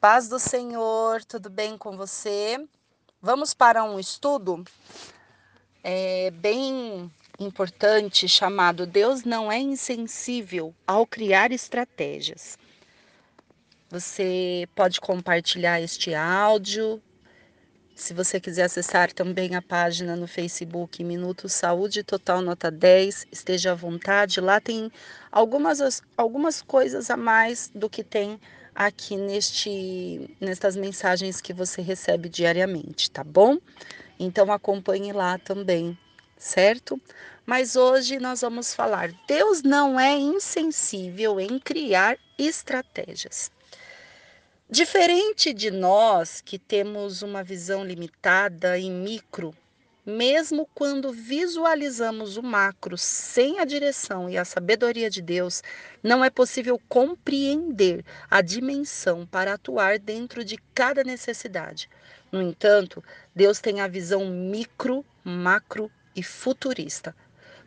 Paz do Senhor, tudo bem com você? Vamos para um estudo é, bem importante chamado Deus não é insensível ao criar estratégias. Você pode compartilhar este áudio. Se você quiser acessar também a página no Facebook Minuto Saúde Total Nota 10, esteja à vontade. Lá tem algumas, algumas coisas a mais do que tem aqui neste, nestas mensagens que você recebe diariamente, tá bom? Então acompanhe lá também, certo? Mas hoje nós vamos falar: Deus não é insensível em criar estratégias. Diferente de nós que temos uma visão limitada e micro mesmo quando visualizamos o macro sem a direção e a sabedoria de Deus, não é possível compreender a dimensão para atuar dentro de cada necessidade. No entanto, Deus tem a visão micro, macro e futurista.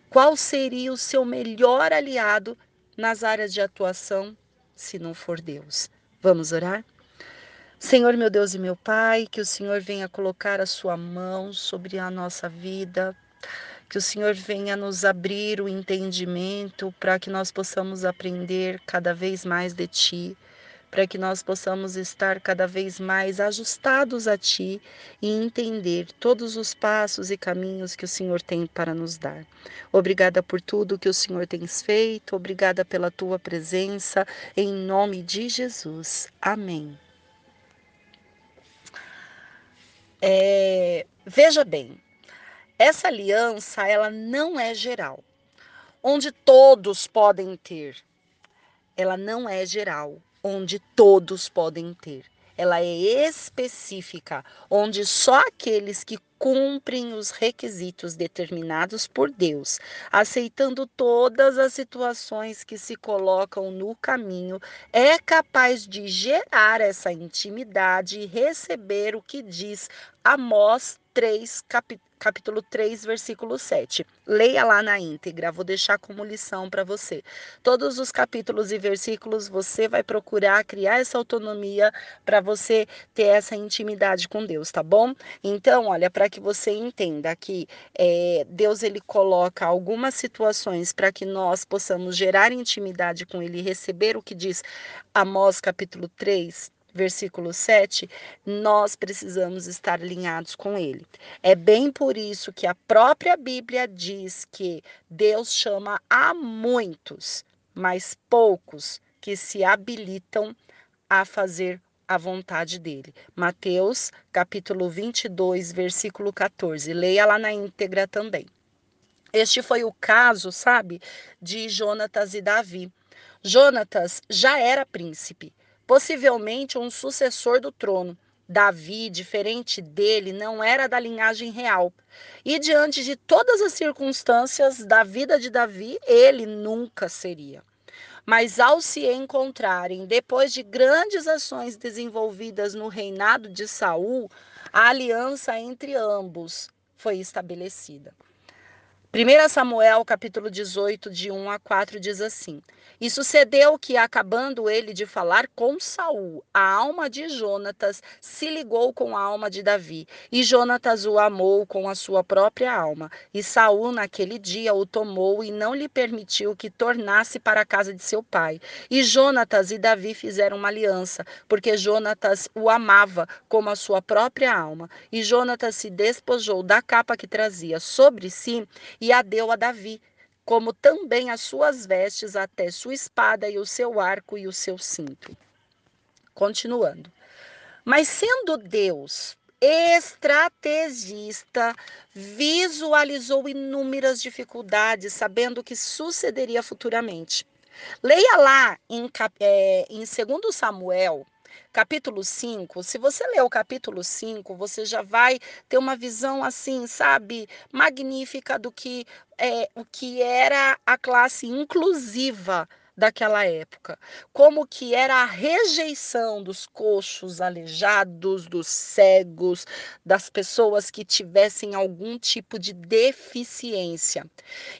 Qual seria o seu melhor aliado nas áreas de atuação se não for Deus? Vamos orar? Senhor, meu Deus e meu Pai, que o Senhor venha colocar a sua mão sobre a nossa vida, que o Senhor venha nos abrir o entendimento para que nós possamos aprender cada vez mais de Ti, para que nós possamos estar cada vez mais ajustados a Ti e entender todos os passos e caminhos que o Senhor tem para nos dar. Obrigada por tudo que o Senhor tem feito, obrigada pela Tua presença, em nome de Jesus. Amém. É, veja bem, essa aliança ela não é geral, onde todos podem ter. Ela não é geral, onde todos podem ter. Ela é específica, onde só aqueles que cumprem os requisitos determinados por Deus, aceitando todas as situações que se colocam no caminho, é capaz de gerar essa intimidade e receber o que diz Amós 3, capítulo capítulo 3, versículo 7. Leia lá na íntegra, vou deixar como lição para você. Todos os capítulos e versículos você vai procurar criar essa autonomia para você ter essa intimidade com Deus, tá bom? Então, olha, para que você entenda que é, Deus ele coloca algumas situações para que nós possamos gerar intimidade com Ele receber o que diz Amós capítulo 3, versículo 7, nós precisamos estar alinhados com ele. É bem por isso que a própria Bíblia diz que Deus chama a muitos, mas poucos que se habilitam a fazer a vontade dele. Mateus, capítulo 22, versículo 14. Leia lá na íntegra também. Este foi o caso, sabe, de Jonatas e Davi. Jonatas já era príncipe, possivelmente um sucessor do trono. Davi, diferente dele, não era da linhagem real. E diante de todas as circunstâncias da vida de Davi, ele nunca seria. Mas ao se encontrarem, depois de grandes ações desenvolvidas no reinado de Saul, a aliança entre ambos foi estabelecida. 1 Samuel capítulo 18, de 1 a 4, diz assim: E sucedeu que, acabando ele de falar com Saul, a alma de Jonatas se ligou com a alma de Davi, e Jonatas o amou com a sua própria alma. E Saul, naquele dia, o tomou e não lhe permitiu que tornasse para a casa de seu pai. E Jonatas e Davi fizeram uma aliança, porque Jonatas o amava como a sua própria alma. E Jonatas se despojou da capa que trazia sobre si e a deu a Davi, como também as suas vestes, até sua espada e o seu arco e o seu cinto. Continuando. Mas sendo Deus estrategista, visualizou inúmeras dificuldades, sabendo o que sucederia futuramente. Leia lá em, é, em 2 Samuel, capítulo 5, se você ler o capítulo 5, você já vai ter uma visão assim, sabe, magnífica do que é o que era a classe inclusiva daquela época, como que era a rejeição dos coxos, aleijados, dos cegos, das pessoas que tivessem algum tipo de deficiência.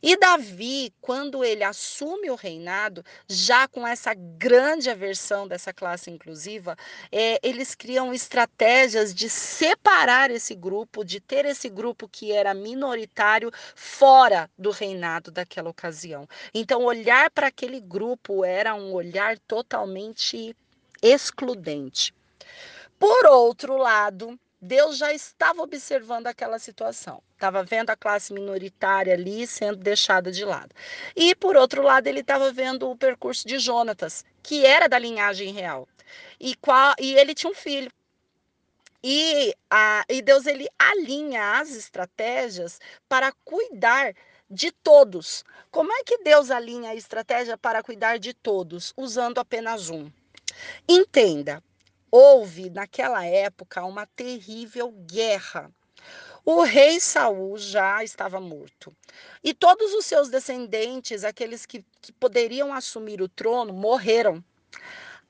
E Davi, quando ele assume o reinado, já com essa grande aversão dessa classe inclusiva, é, eles criam estratégias de separar esse grupo, de ter esse grupo que era minoritário fora do reinado daquela ocasião. Então, olhar para aquele grupo era um olhar totalmente excludente. Por outro lado, Deus já estava observando aquela situação, estava vendo a classe minoritária ali sendo deixada de lado. E, por outro lado, ele estava vendo o percurso de Jonatas, que era da linhagem real. E, qual, e ele tinha um filho. E, a, e Deus ele alinha as estratégias para cuidar de todos. Como é que Deus alinha a estratégia para cuidar de todos, usando apenas um? Entenda, houve naquela época uma terrível guerra. O rei Saul já estava morto. E todos os seus descendentes, aqueles que, que poderiam assumir o trono, morreram.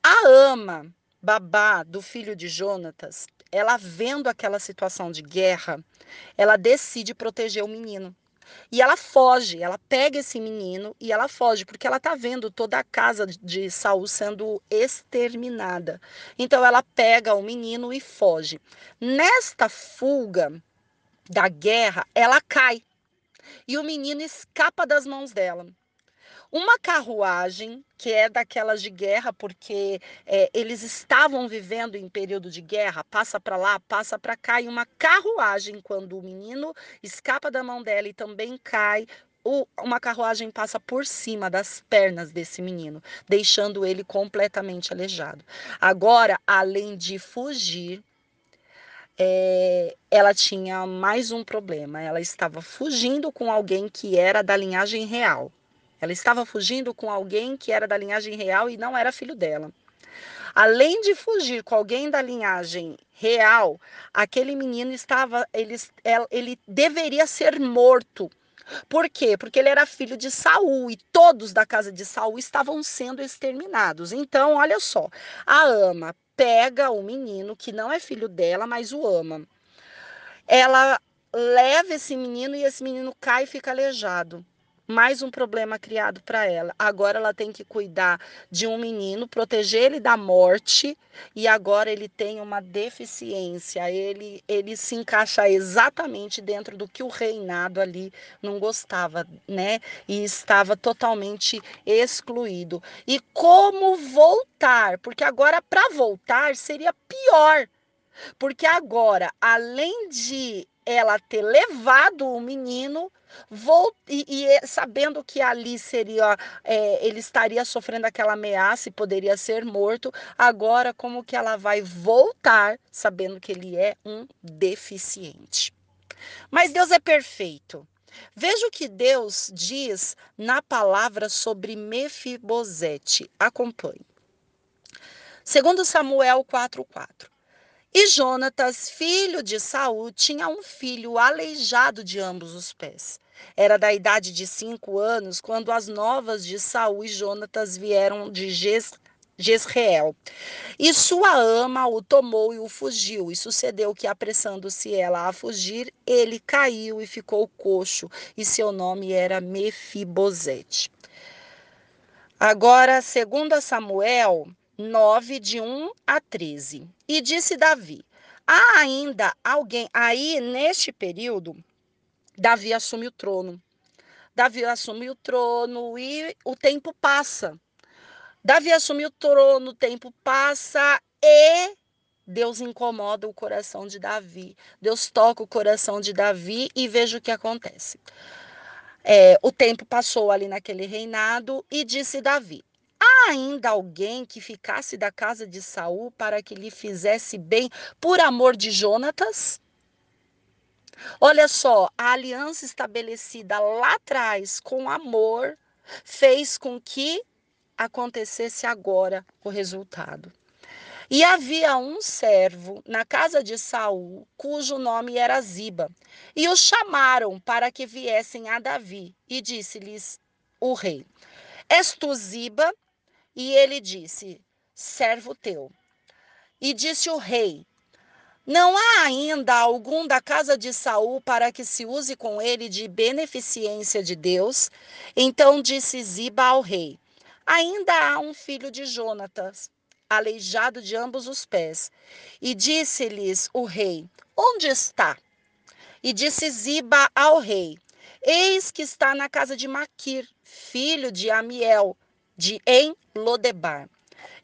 A ama, babá do filho de Jonatas, ela vendo aquela situação de guerra, ela decide proteger o menino. E ela foge, ela pega esse menino e ela foge, porque ela tá vendo toda a casa de Saul sendo exterminada. Então ela pega o menino e foge. Nesta fuga da guerra, ela cai. E o menino escapa das mãos dela. Uma carruagem, que é daquelas de guerra, porque é, eles estavam vivendo em período de guerra, passa para lá, passa para cá, e uma carruagem, quando o menino escapa da mão dela e também cai, uma carruagem passa por cima das pernas desse menino, deixando ele completamente aleijado. Agora, além de fugir, é, ela tinha mais um problema. Ela estava fugindo com alguém que era da linhagem real. Ela estava fugindo com alguém que era da linhagem real e não era filho dela. Além de fugir com alguém da linhagem real, aquele menino estava, ele, ele deveria ser morto. Por quê? Porque ele era filho de Saul e todos da casa de Saul estavam sendo exterminados. Então, olha só, a ama pega o menino que não é filho dela, mas o ama. Ela leva esse menino e esse menino cai e fica aleijado mais um problema criado para ela. Agora ela tem que cuidar de um menino, proteger ele da morte e agora ele tem uma deficiência. Ele ele se encaixa exatamente dentro do que o reinado ali não gostava, né? E estava totalmente excluído. E como voltar? Porque agora para voltar seria pior. Porque agora, além de ela ter levado o menino, Vou, e, e, sabendo que ali seria, é, ele estaria sofrendo aquela ameaça e poderia ser morto, agora como que ela vai voltar sabendo que ele é um deficiente? Mas Deus é perfeito. Veja o que Deus diz na palavra sobre Mefibosete. Acompanhe. Segundo Samuel 4:4. E Jonatas, filho de Saul, tinha um filho aleijado de ambos os pés. Era da idade de cinco anos quando as novas de Saul e Jonatas vieram de Jezreel. E sua ama o tomou e o fugiu. E sucedeu que, apressando-se ela a fugir, ele caiu e ficou coxo, e seu nome era Mefibosete. Agora, segundo Samuel 9, de 1 a 13. E disse Davi: há ainda alguém. Aí, neste período, Davi assume o trono. Davi assume o trono e o tempo passa. Davi assume o trono, o tempo passa e Deus incomoda o coração de Davi. Deus toca o coração de Davi e veja o que acontece. É, o tempo passou ali naquele reinado e disse Davi: Há ainda alguém que ficasse da casa de Saul para que lhe fizesse bem por amor de Jonatas? Olha só, a aliança estabelecida lá atrás com amor fez com que acontecesse agora o resultado. E havia um servo na casa de Saul, cujo nome era Ziba, e o chamaram para que viessem a Davi, e disse-lhes o rei: És tu Ziba? E ele disse: Servo teu. E disse o rei: Não há ainda algum da casa de Saul para que se use com ele de beneficência de Deus? Então disse Ziba ao rei: Ainda há um filho de Jonatas, aleijado de ambos os pés. E disse-lhes o rei: Onde está? E disse Ziba ao rei: Eis que está na casa de Maquir, filho de Amiel, de em Lodebar.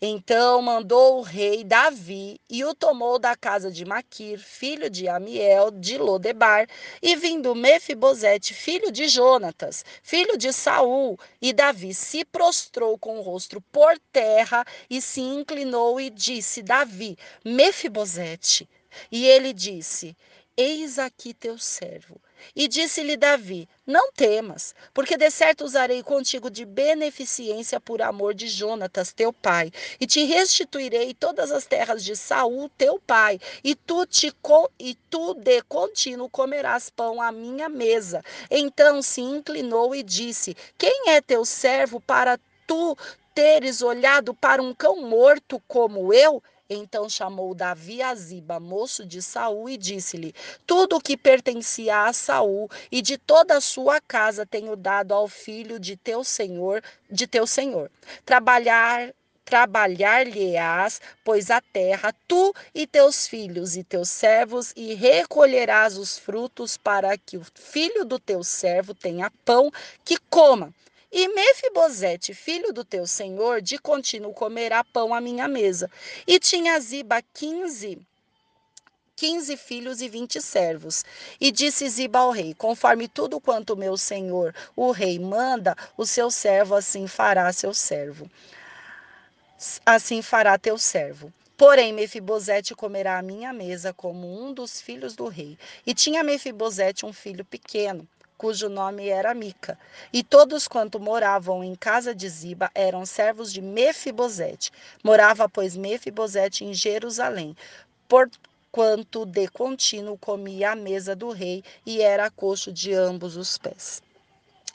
Então mandou o rei Davi e o tomou da casa de Maquir, filho de Amiel, de Lodebar, e vindo Mefibosete, filho de Jonatas, filho de Saul, e Davi se prostrou com o rosto por terra e se inclinou e disse: Davi, Mefibosete. E ele disse: Eis aqui teu servo. E disse-lhe Davi: Não temas, porque de certo usarei contigo de beneficência por amor de Jonatas, teu pai, e te restituirei todas as terras de Saul, teu pai, e tu te e tu de contínuo comerás pão à minha mesa. Então se inclinou e disse: Quem é teu servo para tu teres olhado para um cão morto como eu? Então chamou Davi a Ziba, moço de Saul, e disse-lhe: Tudo o que pertencia a Saul e de toda a sua casa tenho dado ao filho de teu senhor, de teu senhor. Trabalhar trabalhar-lhe-ás, pois a terra, tu e teus filhos e teus servos, e recolherás os frutos para que o filho do teu servo tenha pão que coma. E Mefibosete, filho do teu senhor, de contínuo comerá pão à minha mesa. E tinha Ziba quinze quinze filhos e vinte servos. E disse Ziba ao rei: Conforme tudo quanto meu senhor, o rei, manda, o seu servo assim fará seu servo. Assim fará teu servo. Porém, Mefibosete comerá à minha mesa como um dos filhos do rei. E tinha Mefibosete um filho pequeno cujo nome era Mica. E todos quanto moravam em casa de Ziba eram servos de Mefibosete. Morava, pois, Mefibosete em Jerusalém, porquanto de contínuo comia à mesa do rei e era coxo de ambos os pés.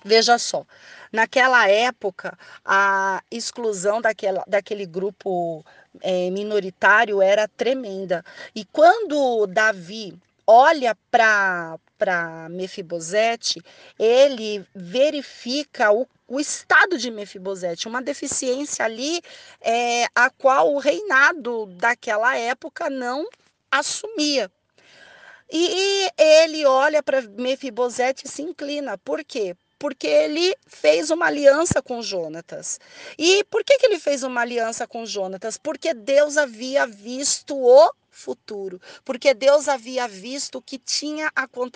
Veja só, naquela época, a exclusão daquela, daquele grupo é, minoritário era tremenda. E quando Davi olha para para Mefibosete, ele verifica o, o, estado de Mefibosete, uma deficiência ali é, a qual o reinado daquela época não assumia. E, ele olha para Mefibosete e se inclina. Por quê? porque ele fez uma aliança com Jonatas. E por que, que ele fez uma aliança com Jonatas? Porque Deus havia visto o futuro, porque Deus havia visto o que tinha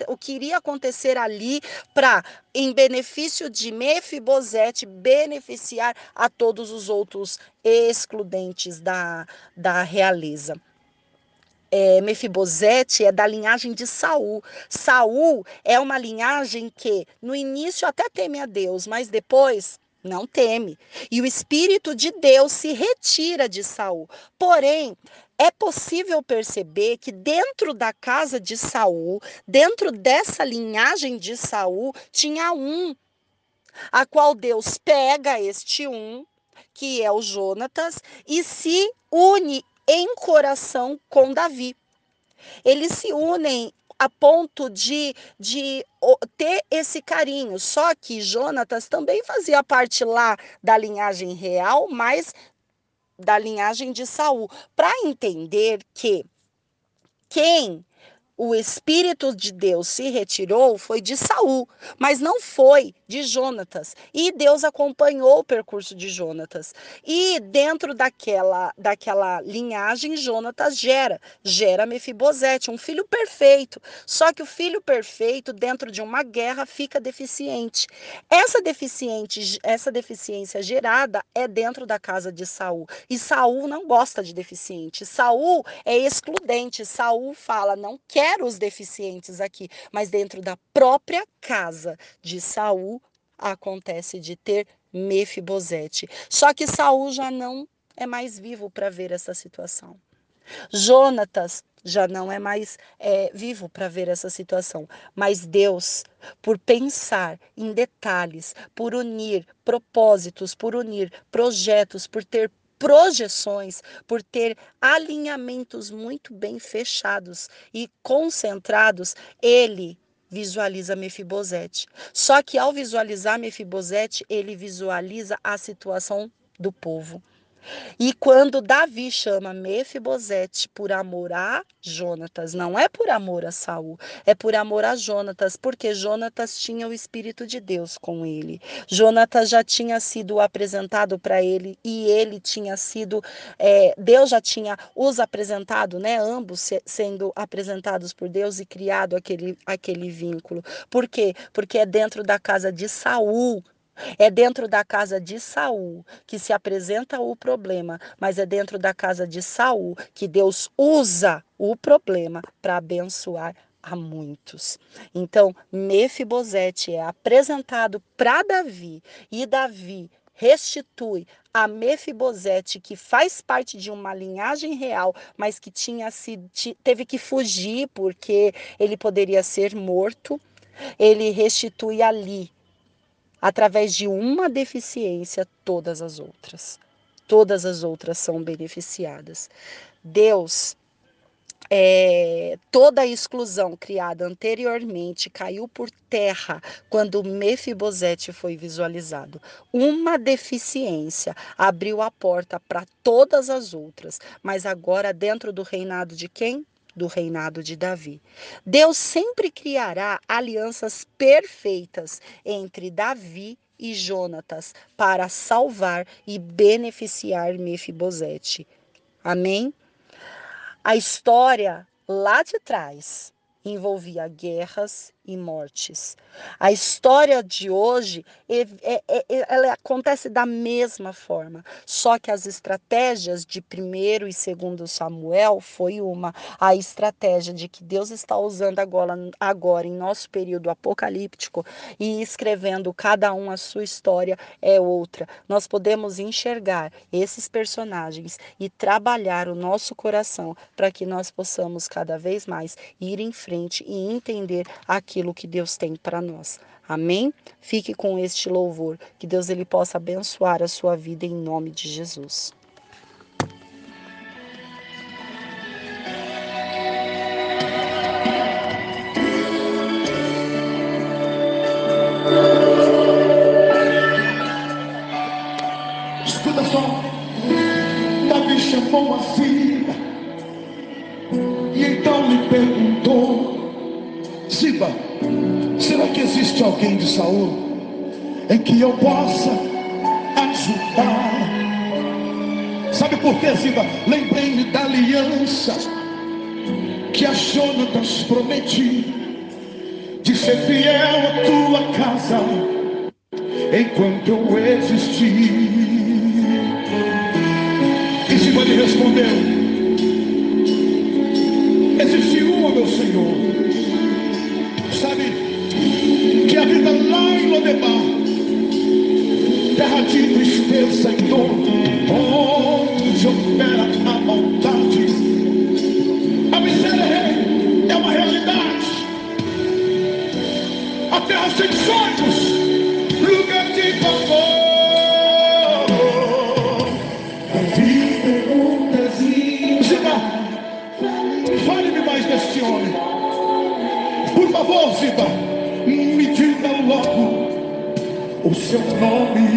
o que iria acontecer ali para em benefício de Mefibosete beneficiar a todos os outros excludentes da, da realeza é, Mefibosete é da linhagem de Saul. Saul é uma linhagem que no início até teme a Deus, mas depois não teme. E o espírito de Deus se retira de Saul. Porém, é possível perceber que dentro da casa de Saul, dentro dessa linhagem de Saul, tinha um, a qual Deus pega este um, que é o Jonatas, e se une em coração com Davi. Eles se unem a ponto de, de ter esse carinho. Só que Jonatas também fazia parte lá da linhagem real, mas da linhagem de Saul, para entender que quem o Espírito de Deus se retirou foi de Saul, mas não foi de Jonatas. E Deus acompanhou o percurso de Jonatas. E dentro daquela, daquela linhagem, Jonatas gera, gera Mefibosete, um filho perfeito. Só que o filho perfeito, dentro de uma guerra, fica deficiente. Essa deficiente, essa deficiência gerada é dentro da casa de Saul. E Saul não gosta de deficiente. Saul é excludente. Saul fala: não quer quero os deficientes aqui, mas dentro da própria casa de Saul acontece de ter Mefibosete. Só que Saul já não é mais vivo para ver essa situação. Jonatas já não é mais é, vivo para ver essa situação. Mas Deus, por pensar em detalhes, por unir propósitos, por unir projetos, por ter projeções, por ter alinhamentos muito bem fechados e concentrados, ele visualiza Mefibosete. Só que ao visualizar Mefibosete, ele visualiza a situação do povo. E quando Davi chama Mefibosete por amor a Jonatas, não é por amor a Saul, é por amor a Jonatas, porque Jonatas tinha o Espírito de Deus com ele. Jonatas já tinha sido apresentado para ele e ele tinha sido, é, Deus já tinha os apresentado, né? Ambos se, sendo apresentados por Deus e criado aquele, aquele vínculo. Por quê? Porque é dentro da casa de Saul é dentro da casa de Saul que se apresenta o problema, mas é dentro da casa de Saul que Deus usa o problema para abençoar a muitos. Então, Mefibosete é apresentado para Davi e Davi restitui a Mefibosete, que faz parte de uma linhagem real, mas que tinha sido, teve que fugir porque ele poderia ser morto. Ele restitui ali através de uma deficiência, todas as outras. Todas as outras são beneficiadas. Deus, é, toda a exclusão criada anteriormente caiu por terra quando Mefibosete foi visualizado. Uma deficiência abriu a porta para todas as outras, mas agora dentro do reinado de quem? Do reinado de Davi. Deus sempre criará alianças perfeitas entre Davi e Jonatas para salvar e beneficiar Mefibosete. Amém? A história lá de trás envolvia guerras e mortes. A história de hoje é, é, ela acontece da mesma forma, só que as estratégias de primeiro e segundo Samuel foi uma, a estratégia de que Deus está usando agora, agora em nosso período apocalíptico e escrevendo cada um a sua história é outra. Nós podemos enxergar esses personagens e trabalhar o nosso coração para que nós possamos cada vez mais ir em frente e entender aquilo aquilo que Deus tem para nós. Amém? Fique com este louvor, que Deus ele possa abençoar a sua vida em nome de Jesus. Escuta só, Davi chamou a Ziba, Será que existe alguém de Saul em que eu possa ajudar? Sabe por que, Ziba? Lembrei-me da aliança que a Jonatas prometi de ser fiel à tua casa enquanto eu existir. E Ziba lhe respondeu: Existe um, meu Senhor vida lá em Lodebar, terra de tristeza e dor, onde opera a maldade. A miséria é uma realidade. A terra sem sonhos, seu nome.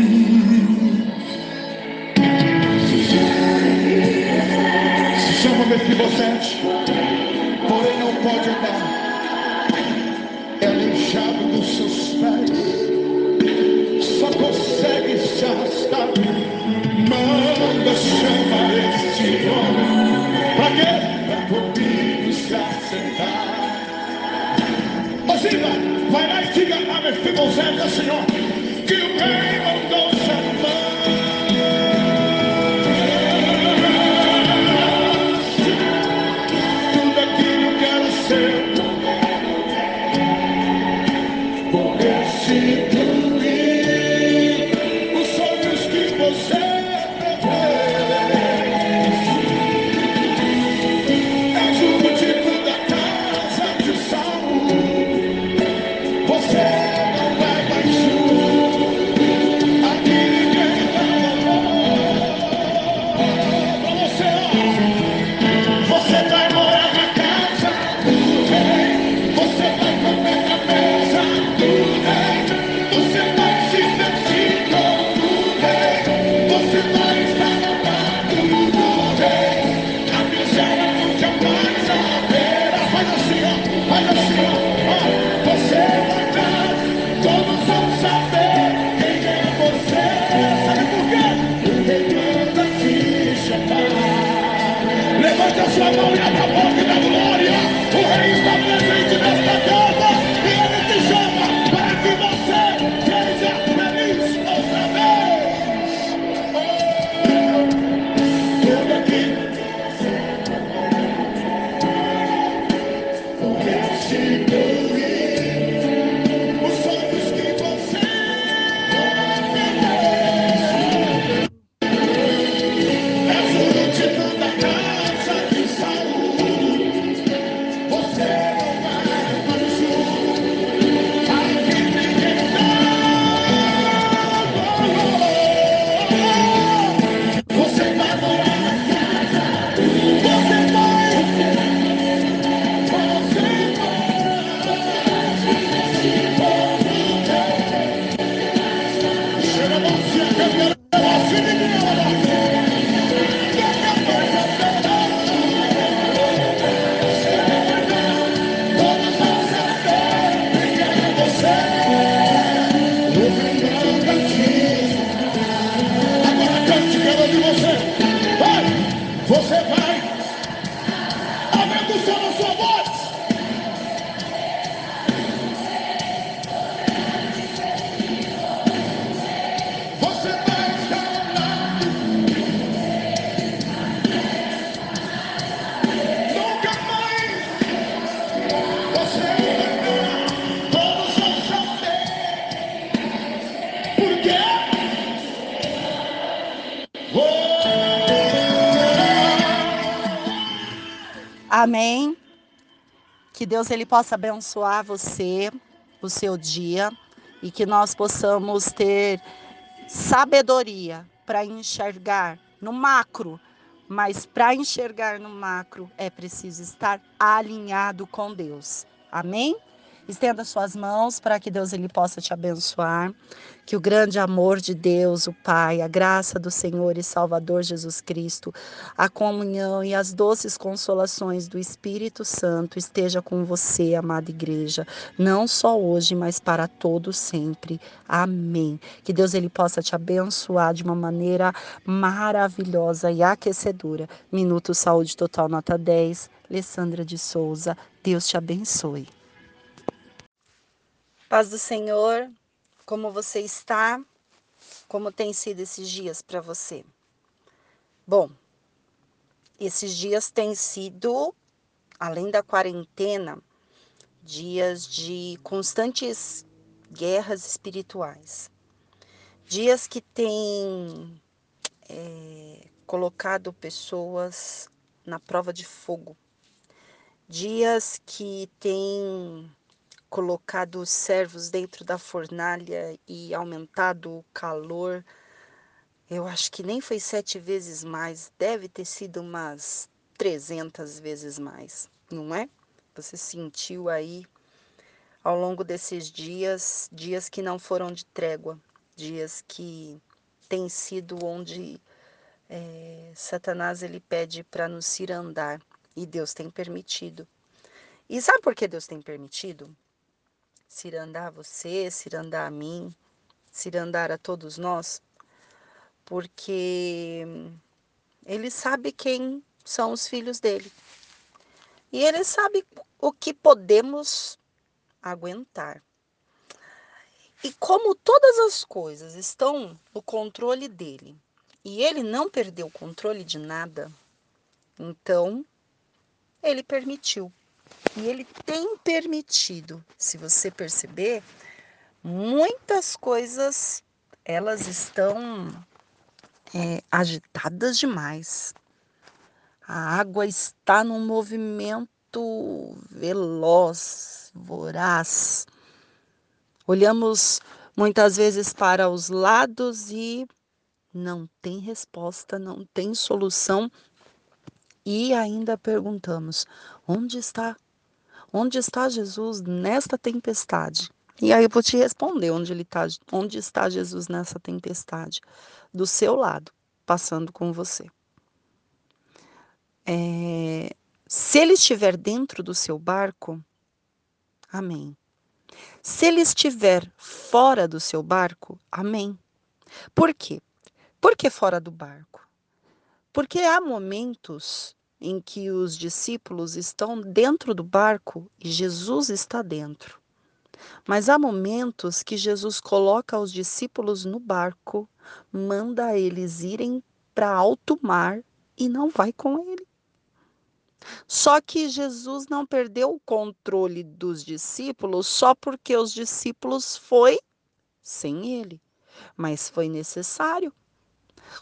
Se chama Mefibosete, porém não pode andar. É aleijado dos seus pés, só consegue se arrastar. Manda chamar este homem. Pra quê? Pra comigo se assentar. Ô! Vai lá e diga a Mefibosete, Senhor, Deus ele possa abençoar você, o seu dia e que nós possamos ter sabedoria para enxergar no macro, mas para enxergar no macro é preciso estar alinhado com Deus. Amém? Estenda suas mãos para que Deus ele possa te abençoar. Que o grande amor de Deus, o Pai, a graça do Senhor e Salvador Jesus Cristo, a comunhão e as doces consolações do Espírito Santo esteja com você, amada igreja, não só hoje, mas para todo sempre. Amém. Que Deus ele possa te abençoar de uma maneira maravilhosa e aquecedora. Minuto Saúde Total nota 10. Alessandra de Souza. Deus te abençoe. Paz do Senhor, como você está? Como tem sido esses dias para você? Bom, esses dias têm sido, além da quarentena, dias de constantes guerras espirituais. Dias que têm é, colocado pessoas na prova de fogo. Dias que têm colocado os servos dentro da fornalha e aumentado o calor. Eu acho que nem foi sete vezes mais, deve ter sido umas 300 vezes mais, não é? Você sentiu aí ao longo desses dias, dias que não foram de trégua, dias que tem sido onde é, Satanás ele pede para nos cirandar e Deus tem permitido. E sabe por que Deus tem permitido? Cirandar você, cirandar a mim, cirandar a todos nós, porque ele sabe quem são os filhos dele. E ele sabe o que podemos aguentar. E como todas as coisas estão no controle dele, e ele não perdeu o controle de nada, então ele permitiu. E ele tem permitido, se você perceber, muitas coisas elas estão é, agitadas demais. A água está num movimento veloz, voraz. Olhamos muitas vezes para os lados e não tem resposta, não tem solução. E ainda perguntamos: onde está Onde está Jesus nesta tempestade? E aí eu vou te responder onde ele está, onde está Jesus nessa tempestade? Do seu lado, passando com você. É, se ele estiver dentro do seu barco, amém. Se ele estiver fora do seu barco, amém. Por quê? Por que fora do barco? Porque há momentos em que os discípulos estão dentro do barco e Jesus está dentro. Mas há momentos que Jesus coloca os discípulos no barco, manda eles irem para alto mar e não vai com ele. Só que Jesus não perdeu o controle dos discípulos só porque os discípulos foi sem ele, mas foi necessário.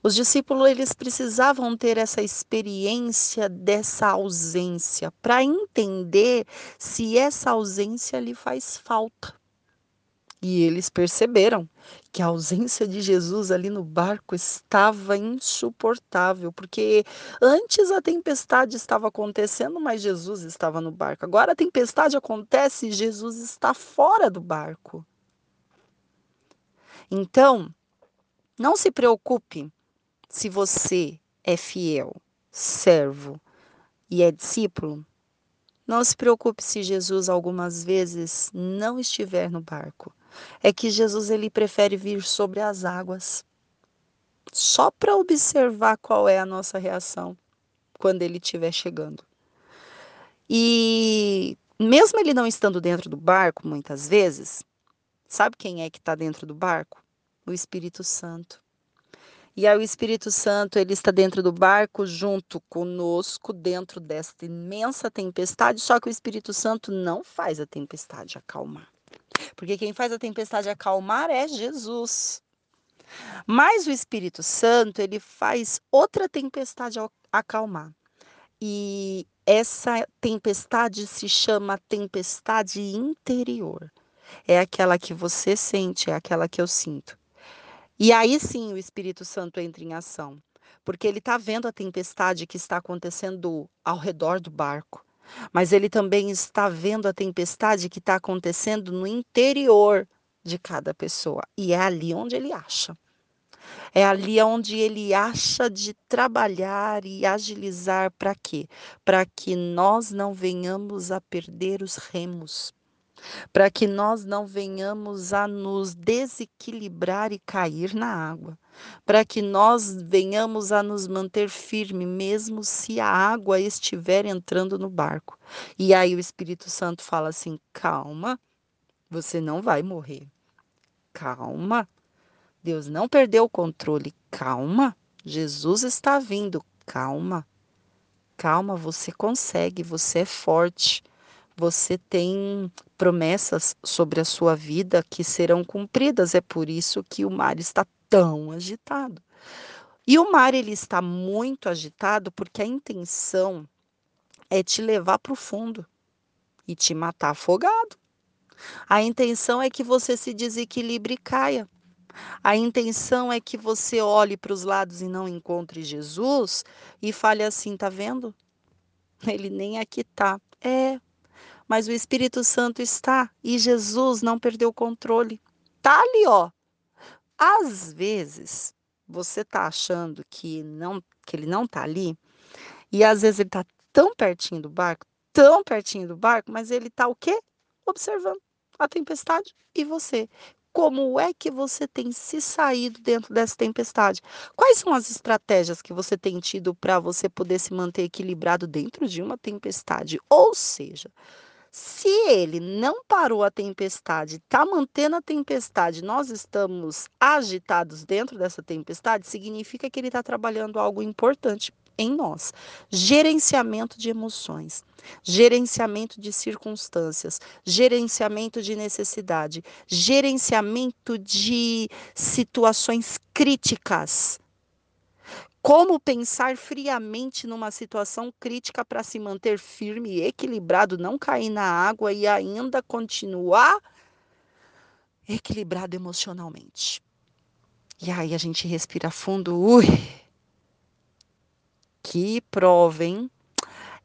Os discípulos eles precisavam ter essa experiência dessa ausência para entender se essa ausência lhe faz falta. E eles perceberam que a ausência de Jesus ali no barco estava insuportável, porque antes a tempestade estava acontecendo, mas Jesus estava no barco. Agora a tempestade acontece e Jesus está fora do barco. Então, não se preocupe se você é fiel, servo e é discípulo. Não se preocupe se Jesus algumas vezes não estiver no barco é que Jesus ele prefere vir sobre as águas, só para observar qual é a nossa reação quando ele estiver chegando. E mesmo ele não estando dentro do barco, muitas vezes, sabe quem é que está dentro do barco? O Espírito Santo. E aí o Espírito Santo, ele está dentro do barco junto conosco, dentro desta imensa tempestade, só que o Espírito Santo não faz a tempestade acalmar. Porque quem faz a tempestade acalmar é Jesus. Mas o Espírito Santo, ele faz outra tempestade acalmar. E essa tempestade se chama tempestade interior. É aquela que você sente, é aquela que eu sinto. E aí sim o Espírito Santo entra em ação, porque ele está vendo a tempestade que está acontecendo ao redor do barco mas ele também está vendo a tempestade que está acontecendo no interior de cada pessoa. E é ali onde ele acha. É ali onde ele acha de trabalhar e agilizar para quê? Para que nós não venhamos a perder os remos para que nós não venhamos a nos desequilibrar e cair na água, para que nós venhamos a nos manter firme, mesmo se a água estiver entrando no barco. E aí o Espírito Santo fala assim: calma, você não vai morrer. Calma, Deus não perdeu o controle. Calma, Jesus está vindo. Calma, calma, você consegue, você é forte você tem promessas sobre a sua vida que serão cumpridas. É por isso que o mar está tão agitado. E o mar ele está muito agitado porque a intenção é te levar para o fundo e te matar afogado. A intenção é que você se desequilibre e caia. A intenção é que você olhe para os lados e não encontre Jesus e fale assim, tá vendo? Ele nem aqui tá. É, mas o Espírito Santo está e Jesus não perdeu o controle. Tá ali, ó. Às vezes, você tá achando que não que ele não tá ali, e às vezes ele tá tão pertinho do barco, tão pertinho do barco, mas ele tá o quê? Observando a tempestade e você. Como é que você tem se saído dentro dessa tempestade? Quais são as estratégias que você tem tido para você poder se manter equilibrado dentro de uma tempestade? Ou seja, se ele não parou a tempestade, está mantendo a tempestade, nós estamos agitados dentro dessa tempestade, significa que ele está trabalhando algo importante em nós. Gerenciamento de emoções, gerenciamento de circunstâncias, gerenciamento de necessidade, gerenciamento de situações críticas como pensar friamente numa situação crítica para se manter firme e equilibrado, não cair na água e ainda continuar equilibrado emocionalmente. E aí a gente respira fundo. Ui, que prova, hein?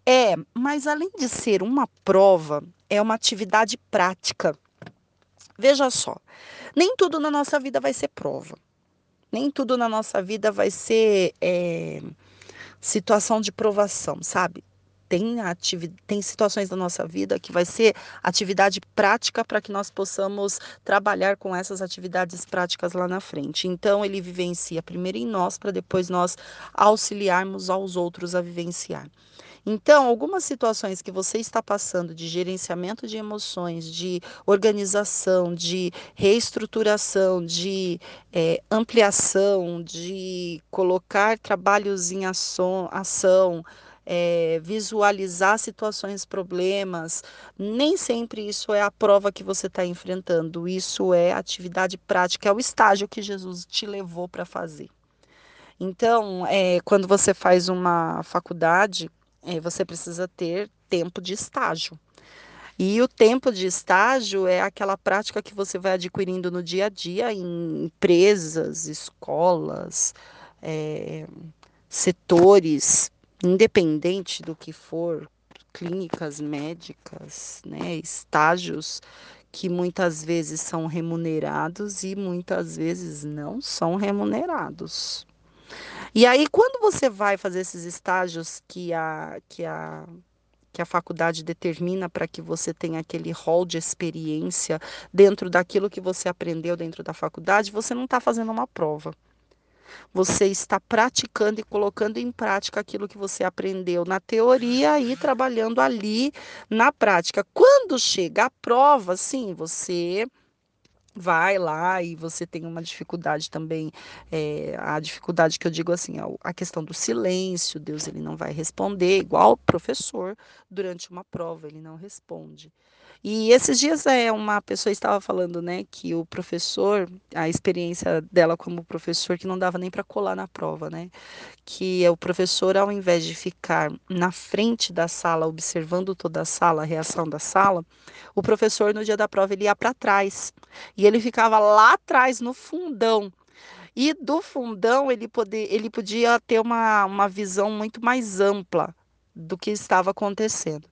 É, mas além de ser uma prova, é uma atividade prática. Veja só, nem tudo na nossa vida vai ser prova. Nem tudo na nossa vida vai ser é, situação de provação, sabe? Tem, tem situações da nossa vida que vai ser atividade prática para que nós possamos trabalhar com essas atividades práticas lá na frente. Então, ele vivencia primeiro em nós, para depois nós auxiliarmos aos outros a vivenciar. Então, algumas situações que você está passando de gerenciamento de emoções, de organização, de reestruturação, de é, ampliação, de colocar trabalhos em ação, ação é, visualizar situações, problemas, nem sempre isso é a prova que você está enfrentando, isso é atividade prática, é o estágio que Jesus te levou para fazer. Então, é, quando você faz uma faculdade, é, você precisa ter tempo de estágio. E o tempo de estágio é aquela prática que você vai adquirindo no dia a dia em empresas, escolas, é, setores, independente do que for, clínicas médicas, né, estágios que muitas vezes são remunerados e muitas vezes não são remunerados. E aí, quando você vai fazer esses estágios que a, que a, que a faculdade determina para que você tenha aquele rol de experiência dentro daquilo que você aprendeu dentro da faculdade, você não está fazendo uma prova. Você está praticando e colocando em prática aquilo que você aprendeu na teoria e trabalhando ali na prática. Quando chega a prova, sim, você vai lá e você tem uma dificuldade também, é, a dificuldade que eu digo assim, a questão do silêncio, Deus ele não vai responder, igual o professor durante uma prova, ele não responde. E esses dias é uma pessoa estava falando, né, que o professor, a experiência dela como professor que não dava nem para colar na prova, né? Que o professor ao invés de ficar na frente da sala observando toda a sala, a reação da sala, o professor no dia da prova ele ia para trás. E ele ficava lá atrás no fundão. E do fundão ele, poder, ele podia ter uma, uma visão muito mais ampla do que estava acontecendo.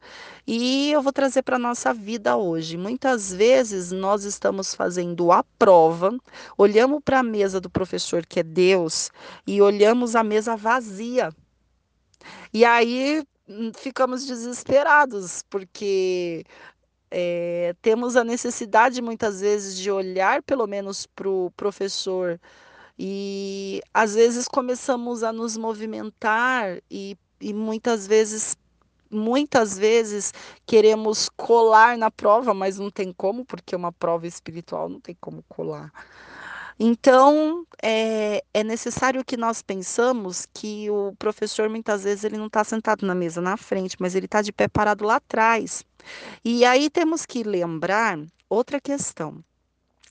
E eu vou trazer para a nossa vida hoje. Muitas vezes nós estamos fazendo a prova, olhamos para a mesa do professor, que é Deus, e olhamos a mesa vazia. E aí hum, ficamos desesperados, porque é, temos a necessidade muitas vezes de olhar pelo menos para o professor e às vezes começamos a nos movimentar e e muitas vezes muitas vezes queremos colar na prova, mas não tem como, porque uma prova espiritual não tem como colar. Então, é, é necessário que nós pensamos que o professor, muitas vezes, ele não está sentado na mesa na frente, mas ele está de pé parado lá atrás. E aí temos que lembrar outra questão.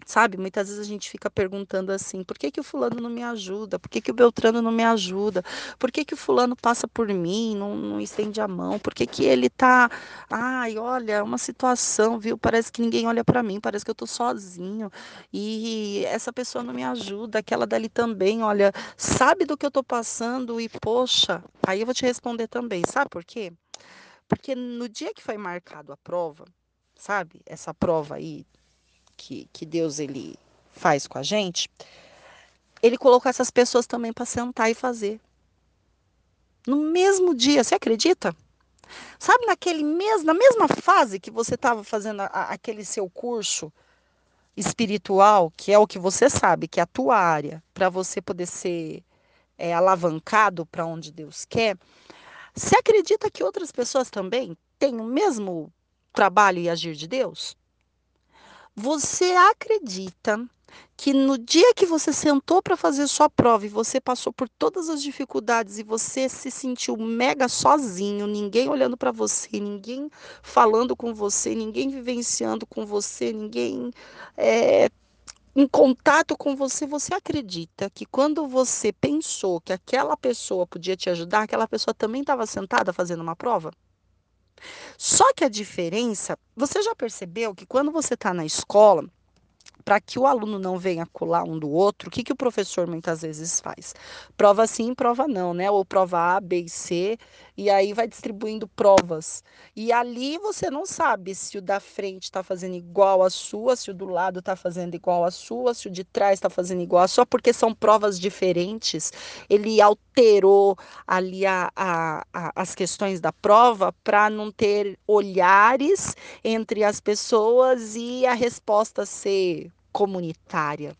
Sabe, muitas vezes a gente fica perguntando assim: por que, que o fulano não me ajuda? Por que, que o Beltrano não me ajuda? Por que, que o fulano passa por mim, não, não estende a mão? Por que, que ele tá. Ai, olha, uma situação, viu? Parece que ninguém olha para mim, parece que eu tô sozinho. E essa pessoa não me ajuda, aquela dali também, olha, sabe do que eu tô passando e, poxa, aí eu vou te responder também. Sabe por quê? Porque no dia que foi marcado a prova, sabe? Essa prova aí que, que Deus ele faz com a gente, ele colocou essas pessoas também para sentar e fazer. No mesmo dia, você acredita? Sabe, naquele mesmo, na mesma fase que você estava fazendo a, aquele seu curso espiritual, que é o que você sabe, que é a tua área, para você poder ser é, alavancado para onde Deus quer, você acredita que outras pessoas também têm o mesmo trabalho e agir de Deus? Você acredita que no dia que você sentou para fazer sua prova e você passou por todas as dificuldades e você se sentiu mega sozinho, ninguém olhando para você, ninguém falando com você, ninguém vivenciando com você, ninguém é, em contato com você, você acredita que quando você pensou que aquela pessoa podia te ajudar, aquela pessoa também estava sentada fazendo uma prova? Só que a diferença, você já percebeu que quando você está na escola, para que o aluno não venha colar um do outro, o que, que o professor muitas vezes faz? Prova sim, prova não, né? Ou prova A, B e C, e aí vai distribuindo provas. E ali você não sabe se o da frente está fazendo igual a sua, se o do lado está fazendo igual a sua, se o de trás está fazendo igual a sua, porque são provas diferentes. Ele alterou ali a, a, a, as questões da prova para não ter olhares entre as pessoas e a resposta ser comunitária.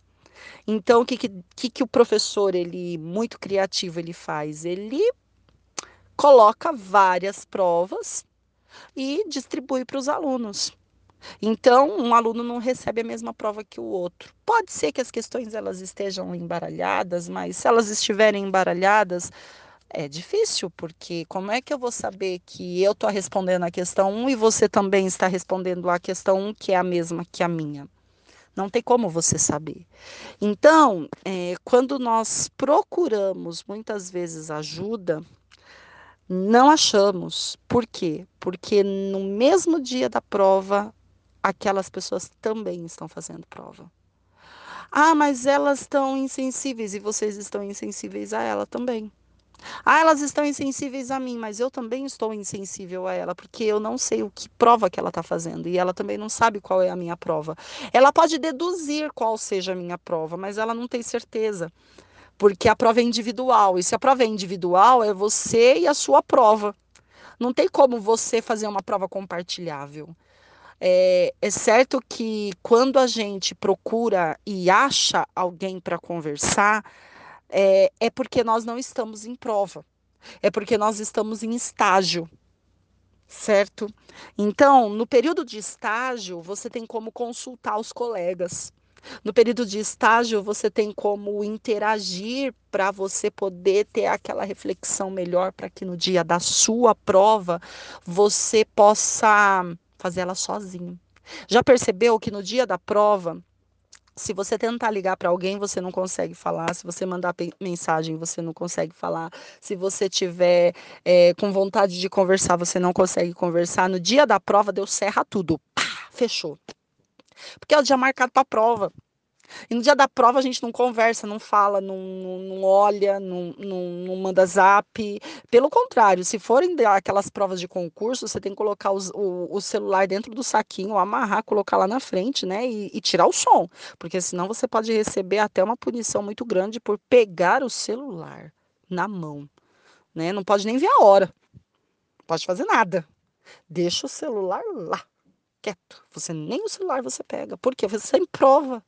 Então, o que, que, que o professor, ele muito criativo, ele faz? Ele coloca várias provas e distribui para os alunos. Então, um aluno não recebe a mesma prova que o outro. Pode ser que as questões elas estejam embaralhadas, mas se elas estiverem embaralhadas, é difícil, porque como é que eu vou saber que eu estou respondendo a questão 1 e você também está respondendo a questão 1, que é a mesma que a minha? Não tem como você saber. Então, é, quando nós procuramos muitas vezes ajuda, não achamos. Por quê? Porque no mesmo dia da prova, aquelas pessoas também estão fazendo prova. Ah, mas elas estão insensíveis e vocês estão insensíveis a ela também. Ah, elas estão insensíveis a mim, mas eu também estou insensível a ela, porque eu não sei o que prova que ela está fazendo e ela também não sabe qual é a minha prova. Ela pode deduzir qual seja a minha prova, mas ela não tem certeza, porque a prova é individual. E se a prova é individual, é você e a sua prova. Não tem como você fazer uma prova compartilhável. É, é, certo que quando a gente procura e acha alguém para conversar, é, é porque nós não estamos em prova, é porque nós estamos em estágio, certo? Então, no período de estágio, você tem como consultar os colegas. No período de estágio, você tem como interagir para você poder ter aquela reflexão melhor para que no dia da sua prova você possa fazer ela sozinho. Já percebeu que no dia da prova se você tentar ligar para alguém, você não consegue falar. Se você mandar mensagem, você não consegue falar. Se você tiver é, com vontade de conversar, você não consegue conversar. No dia da prova, deu serra tudo. Pá, fechou. Porque é o dia marcado para a prova. E no dia da prova a gente não conversa, não fala, não, não olha, não, não, não, manda zap. Pelo contrário, se forem aquelas provas de concurso, você tem que colocar os, o, o, celular dentro do saquinho, amarrar, colocar lá na frente, né? E, e tirar o som. Porque senão você pode receber até uma punição muito grande por pegar o celular na mão. Né? Não pode nem ver a hora. Não pode fazer nada. Deixa o celular lá, quieto. Você nem o celular você pega. Porque você está em prova.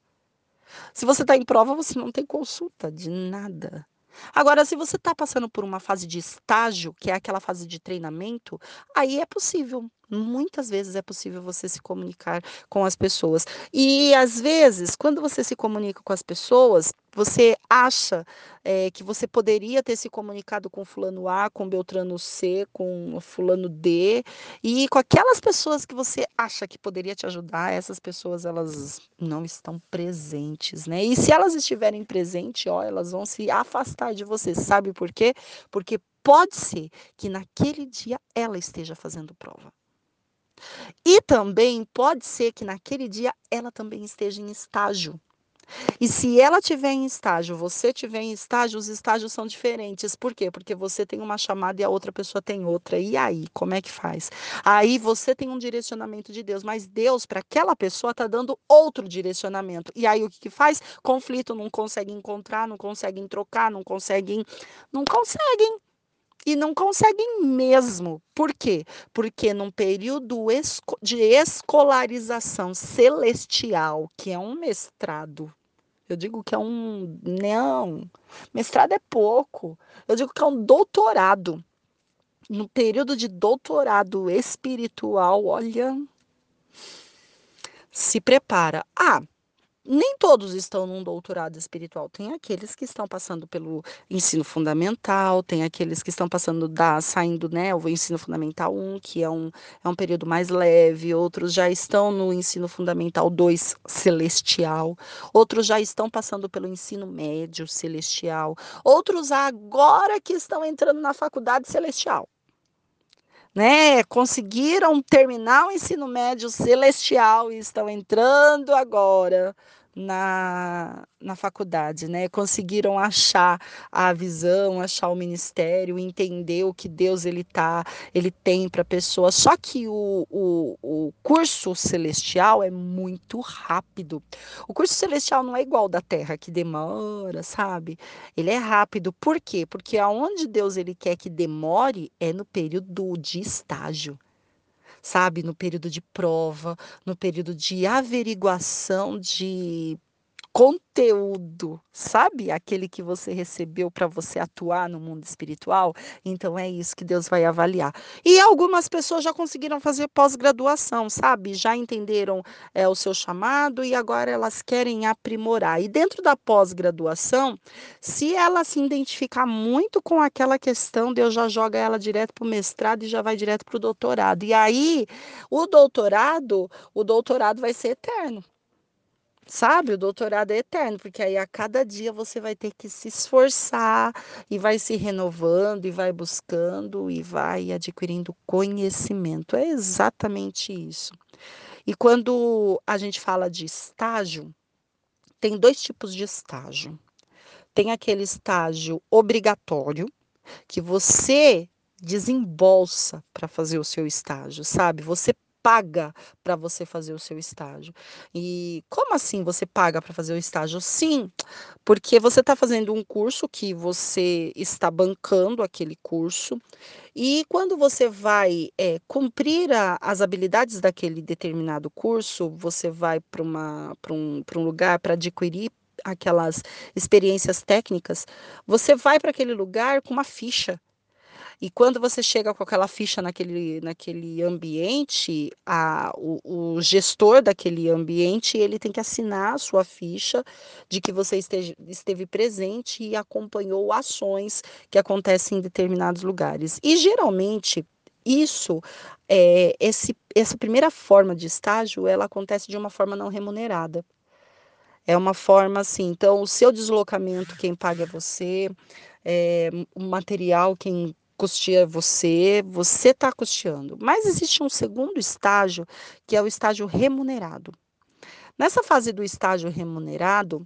Se você está em prova, você não tem consulta de nada. Agora, se você está passando por uma fase de estágio, que é aquela fase de treinamento, aí é possível. Muitas vezes é possível você se comunicar com as pessoas. E às vezes, quando você se comunica com as pessoas, você acha é, que você poderia ter se comunicado com fulano A, com Beltrano C, com fulano D, e com aquelas pessoas que você acha que poderia te ajudar, essas pessoas elas não estão presentes, né? E se elas estiverem presentes, ó, elas vão se afastar de você. Sabe por quê? Porque pode ser que naquele dia ela esteja fazendo prova. E também pode ser que naquele dia ela também esteja em estágio. E se ela tiver em estágio, você tiver em estágio, os estágios são diferentes. Por quê? Porque você tem uma chamada e a outra pessoa tem outra. E aí, como é que faz? Aí você tem um direcionamento de Deus, mas Deus para aquela pessoa está dando outro direcionamento. E aí o que, que faz? Conflito, não conseguem encontrar, não conseguem trocar, não conseguem, não conseguem e não conseguem mesmo. Por quê? Porque num período de escolarização celestial, que é um mestrado, eu digo que é um. Não, mestrado é pouco. Eu digo que é um doutorado. No período de doutorado espiritual, olha. Se prepara. Ah, nem todos estão num doutorado espiritual. Tem aqueles que estão passando pelo ensino fundamental, tem aqueles que estão passando da saindo, né, o ensino fundamental 1, que é um, é um período mais leve, outros já estão no ensino fundamental 2 celestial, outros já estão passando pelo ensino médio celestial, outros agora que estão entrando na faculdade celestial né, conseguiram terminar o ensino médio celestial e estão entrando agora na, na faculdade, né? Conseguiram achar a visão, achar o ministério, entender o que Deus ele tá, ele tem para a pessoa. Só que o, o, o curso celestial é muito rápido. O curso celestial não é igual da Terra que demora, sabe? Ele é rápido. Por quê? Porque aonde Deus ele quer que demore é no período de estágio sabe, no período de prova, no período de averiguação de conteúdo, sabe? Aquele que você recebeu para você atuar no mundo espiritual. Então é isso que Deus vai avaliar. E algumas pessoas já conseguiram fazer pós-graduação, sabe? Já entenderam é, o seu chamado e agora elas querem aprimorar. E dentro da pós-graduação, se ela se identificar muito com aquela questão, Deus já joga ela direto para o mestrado e já vai direto para o doutorado. E aí, o doutorado, o doutorado vai ser eterno. Sabe, o doutorado é eterno, porque aí a cada dia você vai ter que se esforçar e vai se renovando e vai buscando e vai adquirindo conhecimento. É exatamente isso. E quando a gente fala de estágio, tem dois tipos de estágio. Tem aquele estágio obrigatório, que você desembolsa para fazer o seu estágio, sabe? Você paga para você fazer o seu estágio. E como assim você paga para fazer o estágio? Sim, porque você está fazendo um curso que você está bancando aquele curso, e quando você vai é, cumprir a, as habilidades daquele determinado curso, você vai para um, um lugar para adquirir aquelas experiências técnicas, você vai para aquele lugar com uma ficha e quando você chega com aquela ficha naquele, naquele ambiente, a, o, o gestor daquele ambiente ele tem que assinar a sua ficha de que você esteja, esteve presente e acompanhou ações que acontecem em determinados lugares. E geralmente isso, é, esse, essa primeira forma de estágio, ela acontece de uma forma não remunerada. É uma forma assim, então o seu deslocamento quem paga é você, é, o material quem custeia você, você está custeando. Mas existe um segundo estágio, que é o estágio remunerado. Nessa fase do estágio remunerado,